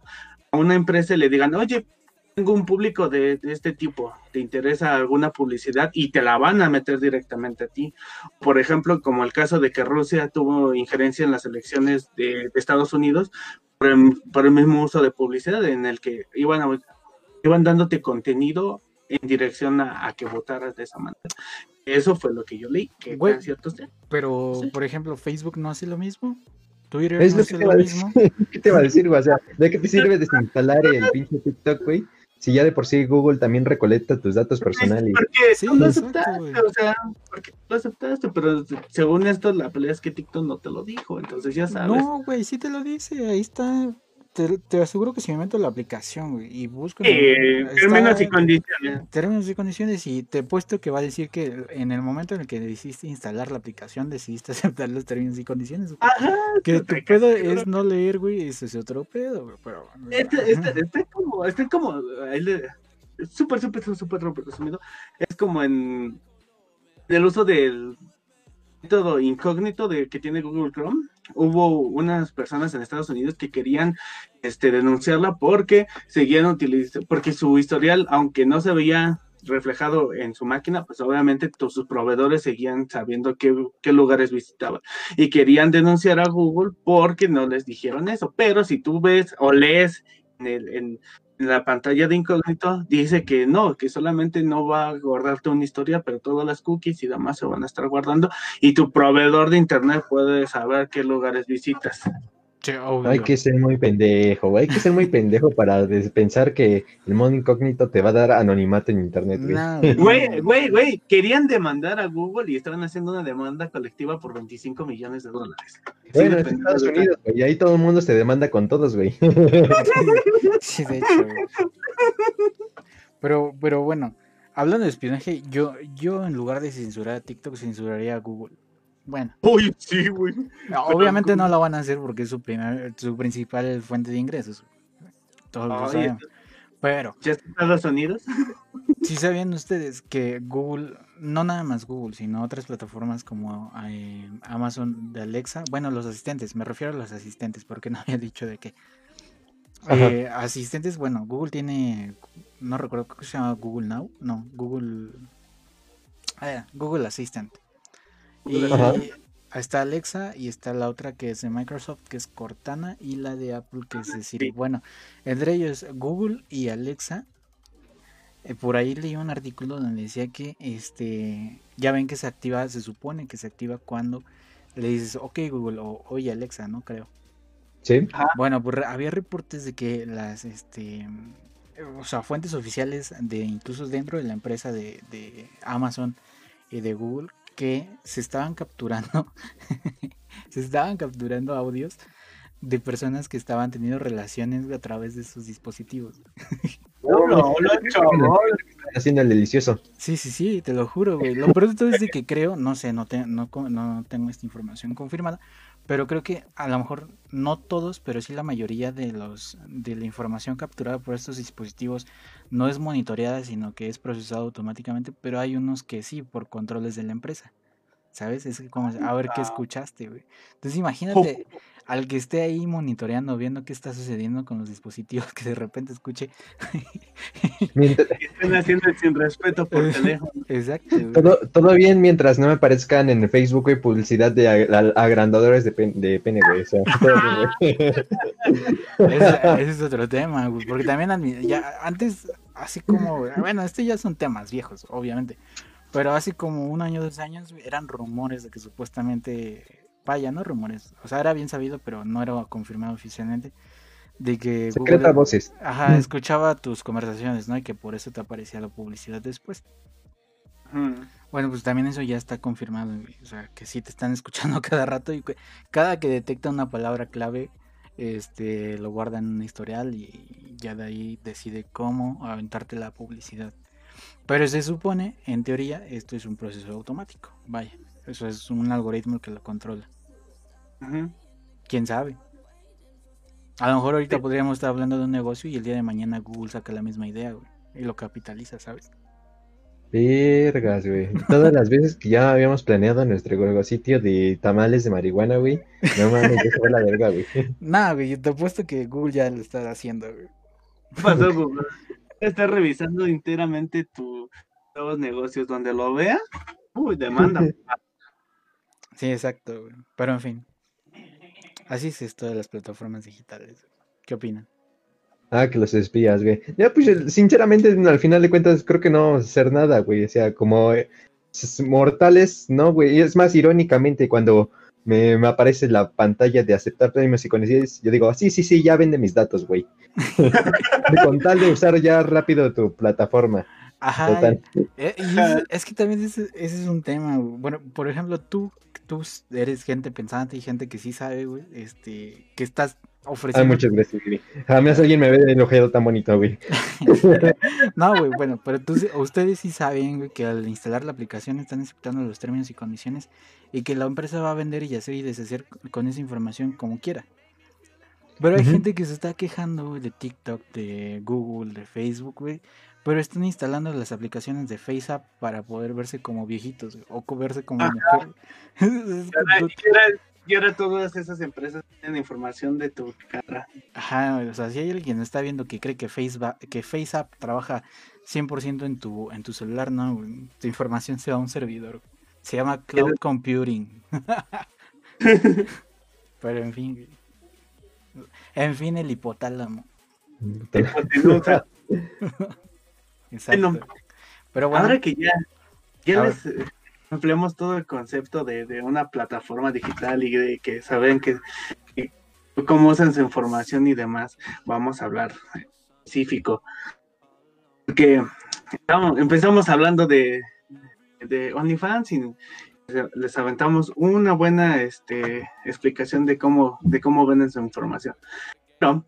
a una empresa le digan, oye, tengo un público de, de este tipo, te interesa alguna publicidad y te la van a meter directamente a ti por ejemplo, como el caso de que Rusia tuvo injerencia en las elecciones de, de Estados Unidos por el, por el mismo uso de publicidad en el que iban, a- iban dándote contenido en dirección a, a que votaras de esa manera. Eso fue lo que yo leí, que Güey. tan cierto sea. Pero, Sí. por ejemplo, Facebook no hace lo mismo. Twitter Es no lo que te lo mismo. ¿Qué te va a decir, güey? O sea, ¿de qué te sirve desinstalar el pinche TikTok, güey? Si ya de por sí Google también recolecta tus datos personales. Porque Sí, tú lo exacto, aceptaste, güey. o sea, porque tú lo aceptaste, pero según esto, la pelea es que TikTok no te lo dijo, entonces ya sabes. No, güey, sí te lo dice. Ahí está. Te, te aseguro que si me meto en la aplicación, güey, y busco. Eh, términos y condiciones. términos y condiciones y te he puesto que va a decir que en el momento en el que decidiste instalar la aplicación decidiste aceptar los términos y condiciones. güey. Ajá, que tu pedo es no leer, güey, eso es otro pedo, güey, pero... Este, este, este como, este como, ahí le- súper, súper, súper resumido, es como en el uso del método incógnito de que tiene Google Chrome. Hubo unas personas en Estados Unidos que querían este, denunciarla porque seguían utilizando, porque su historial, aunque no se veía reflejado en su máquina, pues obviamente todos sus proveedores seguían sabiendo qué, qué lugares visitaban y querían denunciar a Google porque no les dijeron eso. Pero si tú ves o lees en, el- en- la pantalla de incógnito, dice que no, que solamente no va a guardarte una historia, pero todas las cookies y demás se van a estar guardando y tu proveedor de internet puede saber qué lugares visitas. Obvio. Hay que ser muy pendejo, güey. Hay que ser muy pendejo para pensar que el modo incógnito te va a dar anonimato en internet, güey. Güey, güey, güey, querían demandar a Google y estaban haciendo una demanda colectiva por 25 millones de dólares. Sí, Bueno, es dependiendo Estados Unidos, güey. y Ahí todo el mundo se demanda con todos, güey. Sí, de hecho. güey. Pero, pero bueno, hablando de espionaje, yo, yo en lugar de censurar a TikTok, censuraría a Google. Bueno, Uy, sí, güey. obviamente no lo van a hacer porque es su, primer, su principal fuente de ingresos. Todos lo saben. Pero, ¿Ya están los sonidos? si sabían ustedes que Google, no nada más Google, sino otras plataformas como eh, Amazon de Alexa, bueno, los asistentes, me refiero a los asistentes, porque no había dicho de qué. Eh, asistentes, bueno, Google tiene, no recuerdo cómo se llama Google Now, no, Google, ah, Google Assistant. Y Ajá. está Alexa y está la otra que es de Microsoft, que es Cortana, y la de Apple, que es de Siri. Bueno, entre ellos Google y Alexa. eh, por ahí leí un artículo donde decía que este ya ven que se activa, se supone que se activa cuando le dices, ok Google, o oye Alexa, ¿no? Creo. Sí. Bueno, pues había reportes de que las, este, o sea, fuentes oficiales de incluso dentro de la empresa de, de Amazon y de Google que se estaban capturando, se estaban capturando audios de personas que estaban teniendo relaciones a través de sus dispositivos. No, no. Haciendo el delicioso. Sí, sí, sí, te lo juro, güey. Lo peor de todo es de que creo, no sé, no, te- no, no tengo esta información confirmada, pero creo que a lo mejor no todos, pero sí la mayoría de los de la información capturada por estos dispositivos no es monitoreada, sino que es procesada automáticamente, pero hay unos que sí por controles de la empresa. ¿Sabes? Es como a ver qué Ah. escuchaste, güey. Entonces imagínate al que esté ahí monitoreando, viendo qué está sucediendo con los dispositivos, que de repente escuche. Mientras- Están haciendo el sin respeto por teléfono. Exacto. todo, todo bien mientras no me aparezcan en Facebook, güey, publicidad de ag- agrandadores de, pen- de pene, güey. O sea. Ese, ese es otro tema, güey, porque también ya antes, así como, bueno, este ya son temas viejos, obviamente, pero así como un año, dos años, eran rumores de que supuestamente, vaya, no rumores, o sea, era bien sabido, pero no era confirmado oficialmente, de que Secreta Google, voces. ajá, escuchaba tus conversaciones, ¿no? Y que por eso te aparecía la publicidad después. Ujú. Bueno, pues también eso ya está confirmado, o sea, que sí te están escuchando cada rato y que cada que detecta una palabra clave, este, lo guarda en un historial y ya de ahí decide cómo aventarte la publicidad. Pero se supone, en teoría, esto es un proceso automático, vaya, eso es un algoritmo que lo controla. ¿Quién sabe? A lo mejor ahorita podríamos estar hablando de un negocio y el día de mañana Google saca la misma idea, güey, y lo capitaliza, ¿sabes? Vergas, güey. Todas las veces que ya habíamos planeado nuestro sitio de tamales de marihuana, güey. No mames, fue la verga, güey. Nada, güey, yo te apuesto que Google ya lo está haciendo, güey. ¿Qué pasó, Google? Está revisando enteramente tus nuevos negocios. Donde lo vea, uy, demanda. Sí, exacto, güey. Pero en fin. Así es esto de las plataformas digitales. ¿Qué opinan? Ah, que los espías, güey. Ya, pues, sinceramente, al final de cuentas, creo que no vamos a hacer nada, güey. O sea, como eh, mortales, no, güey. Y es más, irónicamente, cuando me, me aparece la pantalla de aceptar premios y conocidos, yo digo, sí, sí, sí, ya vende mis datos, güey. Con tal de usar ya rápido tu plataforma. Ajá. Total. eh, es, es que también ese, ese es un tema. Bueno, por ejemplo, tú, tú eres gente pensante y gente que sí sabe, güey, este, que estás ofreciendo... muchas gracias, güey. Jamás alguien me ve el ojero tan bonito, güey. No, güey, bueno, pero tú, ustedes sí saben, güey, que al instalar la aplicación están aceptando los términos y condiciones y que la empresa va a vender y hacer y deshacer con esa información como quiera. Pero hay gente que se está quejando güey, de TikTok, de Google, de Facebook, güey. Pero están instalando las aplicaciones de FaceApp para poder verse como viejitos o verse como mujer. Y ahora, todas esas empresas tienen información de tu cara. Ajá, o sea, si hay alguien que está viendo que cree que FaceApp, que FaceApp trabaja 100% en tu, en tu celular, no, tu información se va a un servidor. Se llama Cloud Computing. Pero en fin, en fin, el hipotálamo. Exacto. Bueno, Pero bueno, Ahora que ya, ya les eh, empleamos todo el concepto de, de una plataforma digital y de que saben que, que cómo usan su información y demás, vamos a hablar específico. Porque estamos- empezamos hablando de, de OnlyFans y les aventamos una buena este, explicación de cómo, de cómo venden su información. Pero,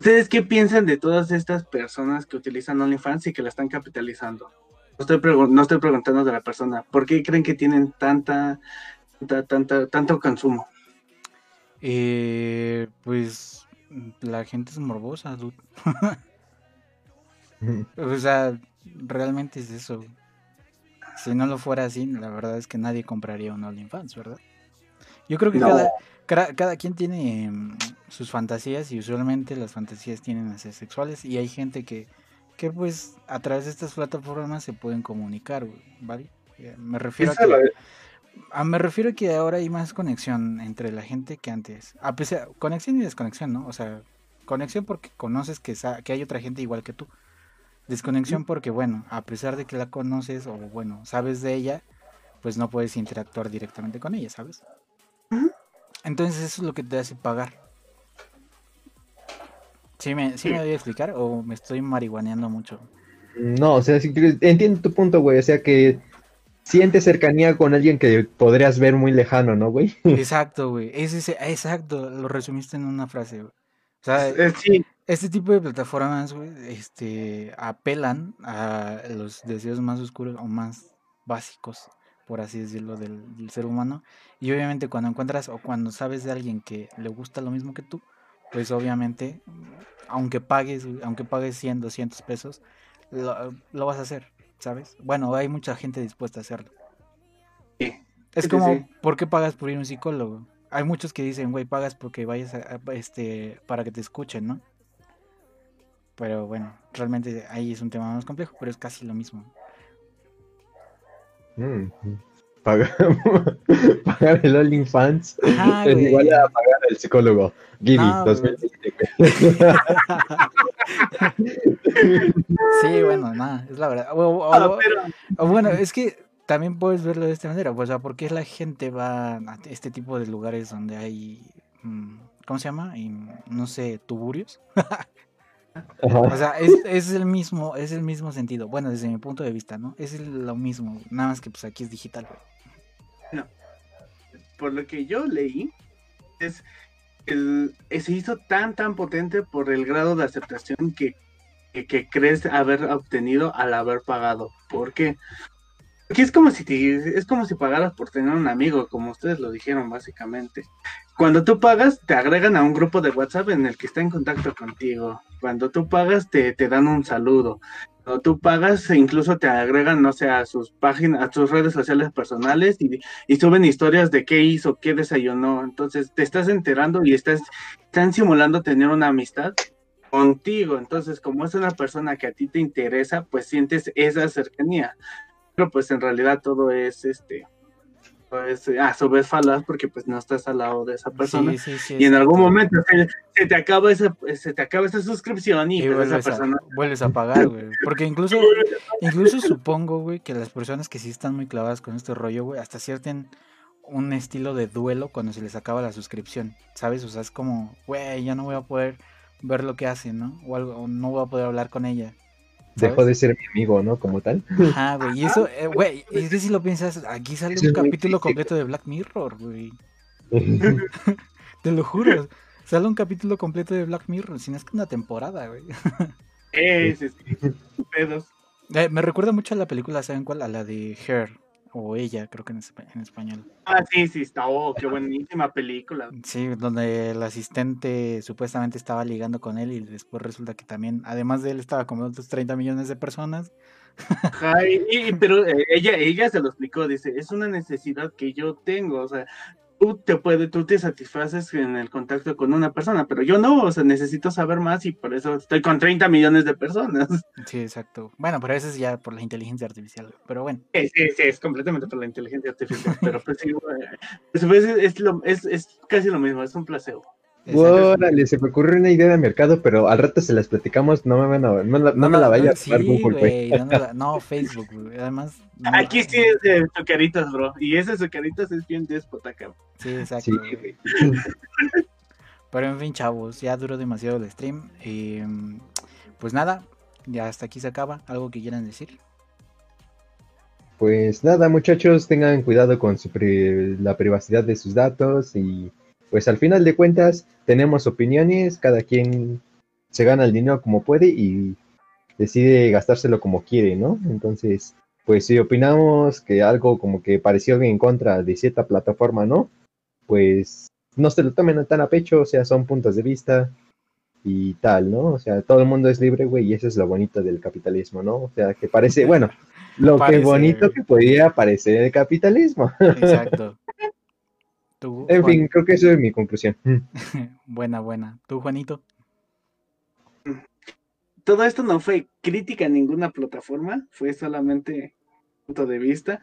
¿ustedes qué piensan de todas estas personas que utilizan OnlyFans y que la están capitalizando? estoy no estoy preguntando de la persona. ¿Por qué creen que tienen tanta, tanta, tanta- tanto consumo? Eh, pues la gente es morbosa, dude. O sea, realmente es eso. Si no lo fuera así, la verdad es que nadie compraría un OnlyFans, ¿verdad? Yo creo que No. cada, cada, cada quien tiene mm, sus fantasías y usualmente las fantasías tienen a ser sexuales y hay gente que, que pues a través de estas plataformas se pueden comunicar, ¿vale? Eh, Me refiero a que... Ah, me refiero a que ahora hay más conexión entre la gente que antes. A pesar, conexión y desconexión, ¿no? O sea, conexión porque conoces que, que hay otra gente igual que tú. Desconexión porque, bueno, a pesar de que la conoces o, bueno, sabes de ella, pues no puedes interactuar directamente con ella, ¿sabes? Entonces eso es lo que te hace pagar. ¿Sí me, sí me voy a explicar o me estoy marihuaneando mucho? No, o sea, entiendo tu punto, güey. O sea que sientes cercanía con alguien que podrías ver muy lejano, ¿no, güey? Exacto, güey. Es ese, exacto, lo resumiste en una frase, güey. O sea, Eh, sí, Este tipo de plataformas, güey, este, apelan a los deseos más oscuros o más básicos, por así decirlo, del, del ser humano. Y obviamente cuando encuentras o cuando sabes de alguien que le gusta lo mismo que tú, pues obviamente, aunque pagues, aunque pagues 100, 200 pesos, lo, lo vas a hacer, ¿sabes? Bueno, hay mucha gente dispuesta a hacerlo. Sí. Es sí, como, sí. ¿por qué pagas por ir a un psicólogo? Hay muchos que dicen, güey, pagas porque vayas a, a- este, para que te escuchen, ¿no? Pero bueno, realmente ahí es un tema más complejo, pero es casi lo mismo. Mm, Pagar, pagar el OnlyFans Ajá, es igual a pagar al psicólogo. Giri, No, güey. 2020, güey. Sí, bueno, nada, es la verdad. O, o- Ah, o- pero o bueno, es que también puedes verlo de esta manera, pues, o sea, ¿por qué la gente va a este tipo de lugares donde hay, mm, ¿cómo se llama? Y, no sé, tuburios. O sea, es, es el mismo, es el mismo sentido. Bueno, desde mi punto de vista, ¿no? Es el- lo mismo, nada más que pues aquí es digital, güey. por lo que yo leí, es el, se hizo tan tan potente por el grado de aceptación que, que, que crees haber obtenido al haber pagado. ¿Por qué? Porque es como si es como si pagaras por tener un amigo, como ustedes lo dijeron básicamente. Cuando tú pagas, te agregan a un grupo de WhatsApp en el que está en contacto contigo. Cuando tú pagas, te, te dan un saludo. Cuando tú pagas, incluso te agregan, no sé, a sus páginas, a sus redes sociales personales y, y suben historias de qué hizo, qué desayunó. Entonces te estás enterando y estás, están simulando tener una amistad contigo. Entonces, como es una persona que a ti te interesa, pues sientes esa cercanía. Pero pues en realidad todo es este, pues, a su vez falaz porque pues no estás al lado de esa persona. Sí, sí, sí. y en algún momento se, se te acaba esa, se te acaba esa suscripción y, Y pues, esa vuelves a, persona vuelves a pagar, güey. Porque incluso, incluso supongo, güey, que las personas que sí están muy clavadas con este rollo, güey, hasta cierten un estilo de duelo cuando se les acaba la suscripción, ¿sabes? O sea, es como, güey, ya no voy a poder ver lo que hace, ¿no? O algo, o no voy a poder hablar con ella. Dejó de ser mi amigo, ¿no? Como tal. Ajá, güey. Y eso, eh, güey, es que si lo piensas, aquí sale Eso un capítulo completo de Black Mirror, güey. Te lo juro. Sale un capítulo completo de Black Mirror, si no es que una temporada, güey. es, es- pedos. Eh, me recuerda mucho a la película, ¿saben cuál? A la de Her, o ella, creo que en, espa- en español. Ah, sí, sí, está, oh, qué buenísima película. Sí, donde el asistente supuestamente estaba ligando con él y después resulta que también, además de él, estaba con otros 30 millones de personas. Ajá, y, y- pero eh, ella, ella se lo explicó, dice, es una necesidad que yo tengo, o sea, tú te puedes, tú te satisfaces en el contacto con una persona, pero yo no, o sea, necesito saber más y por eso estoy con 30 millones de personas. Sí, exacto. Bueno, pero eso es ya por la inteligencia artificial, pero bueno. Sí, sí, sí, es completamente por la inteligencia artificial, pero pues sí, pues, pues, es, es, lo- es, es casi lo mismo, es un placebo. Órale, se me ocurrió una idea de mercado, pero al rato se las platicamos, no me, van a- no, la- no me la vaya a sí, tomar Google, güey. no, Facebook, güey. Además. no- Aquí sí es de Zucaritas, bro, y ese Zucaritas es bien déspota, cabrón. Sí, exacto. Sí, güey. Pero en fin, chavos, ya duró demasiado el stream. eh, pues nada, ya hasta aquí se acaba. ¿Algo que quieran decir? Pues nada, muchachos, tengan cuidado con su pri- la privacidad de sus datos y pues al final de cuentas tenemos opiniones, cada quien se gana el dinero como puede y decide gastárselo como quiere, ¿no? Entonces, pues si opinamos que algo como que pareció en contra de cierta plataforma, ¿no? Pues no se lo tomen tan a pecho, o sea, son puntos de vista y tal, ¿no? O sea, todo el mundo es libre, güey, y eso es lo bonito del capitalismo, ¿no? O sea, que parece, bueno, lo que bonito güey. que podría parecer el capitalismo. Exacto. Tú, En Juan- fin, creo que eso es mi conclusión. Mm. buena, buena. ¿Tú, Juanito? Todo esto no fue crítica a ninguna plataforma, fue solamente punto de vista.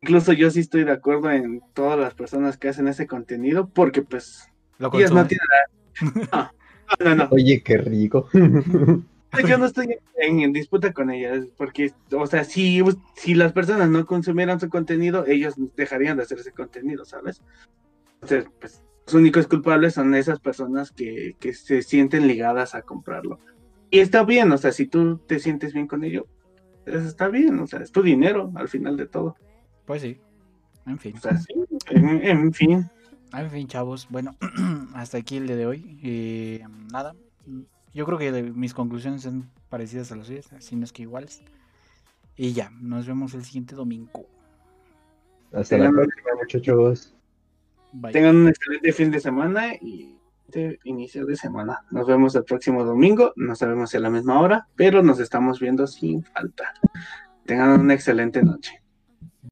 Incluso yo sí estoy de acuerdo en todas las personas que hacen ese contenido, porque pues ¿Lo ellos no tienen No, no, no. Oye, qué rico. Yo no estoy en, en disputa con ellas, porque, o sea, si, si las personas no consumieran su contenido, ellos dejarían de hacer ese contenido, ¿sabes? Entonces, pues, los únicos culpables son esas personas que, que se sienten ligadas a comprarlo. Y está bien, o sea, si tú te sientes bien con ello, pues está bien, o sea, es tu dinero al final de todo. Pues sí. En fin. O sea, sí, en, en fin. En fin, chavos. Bueno, hasta aquí el día de hoy. Eh, nada. Yo creo que mis conclusiones son parecidas a las suyas, si no es que iguales. Y ya, nos vemos el siguiente domingo. Hasta la próxima, muchachos. Tengan un excelente fin de semana y este inicio de semana. Nos vemos el próximo domingo. No sabemos si a la misma hora, pero nos estamos viendo sin falta. Tengan una excelente noche.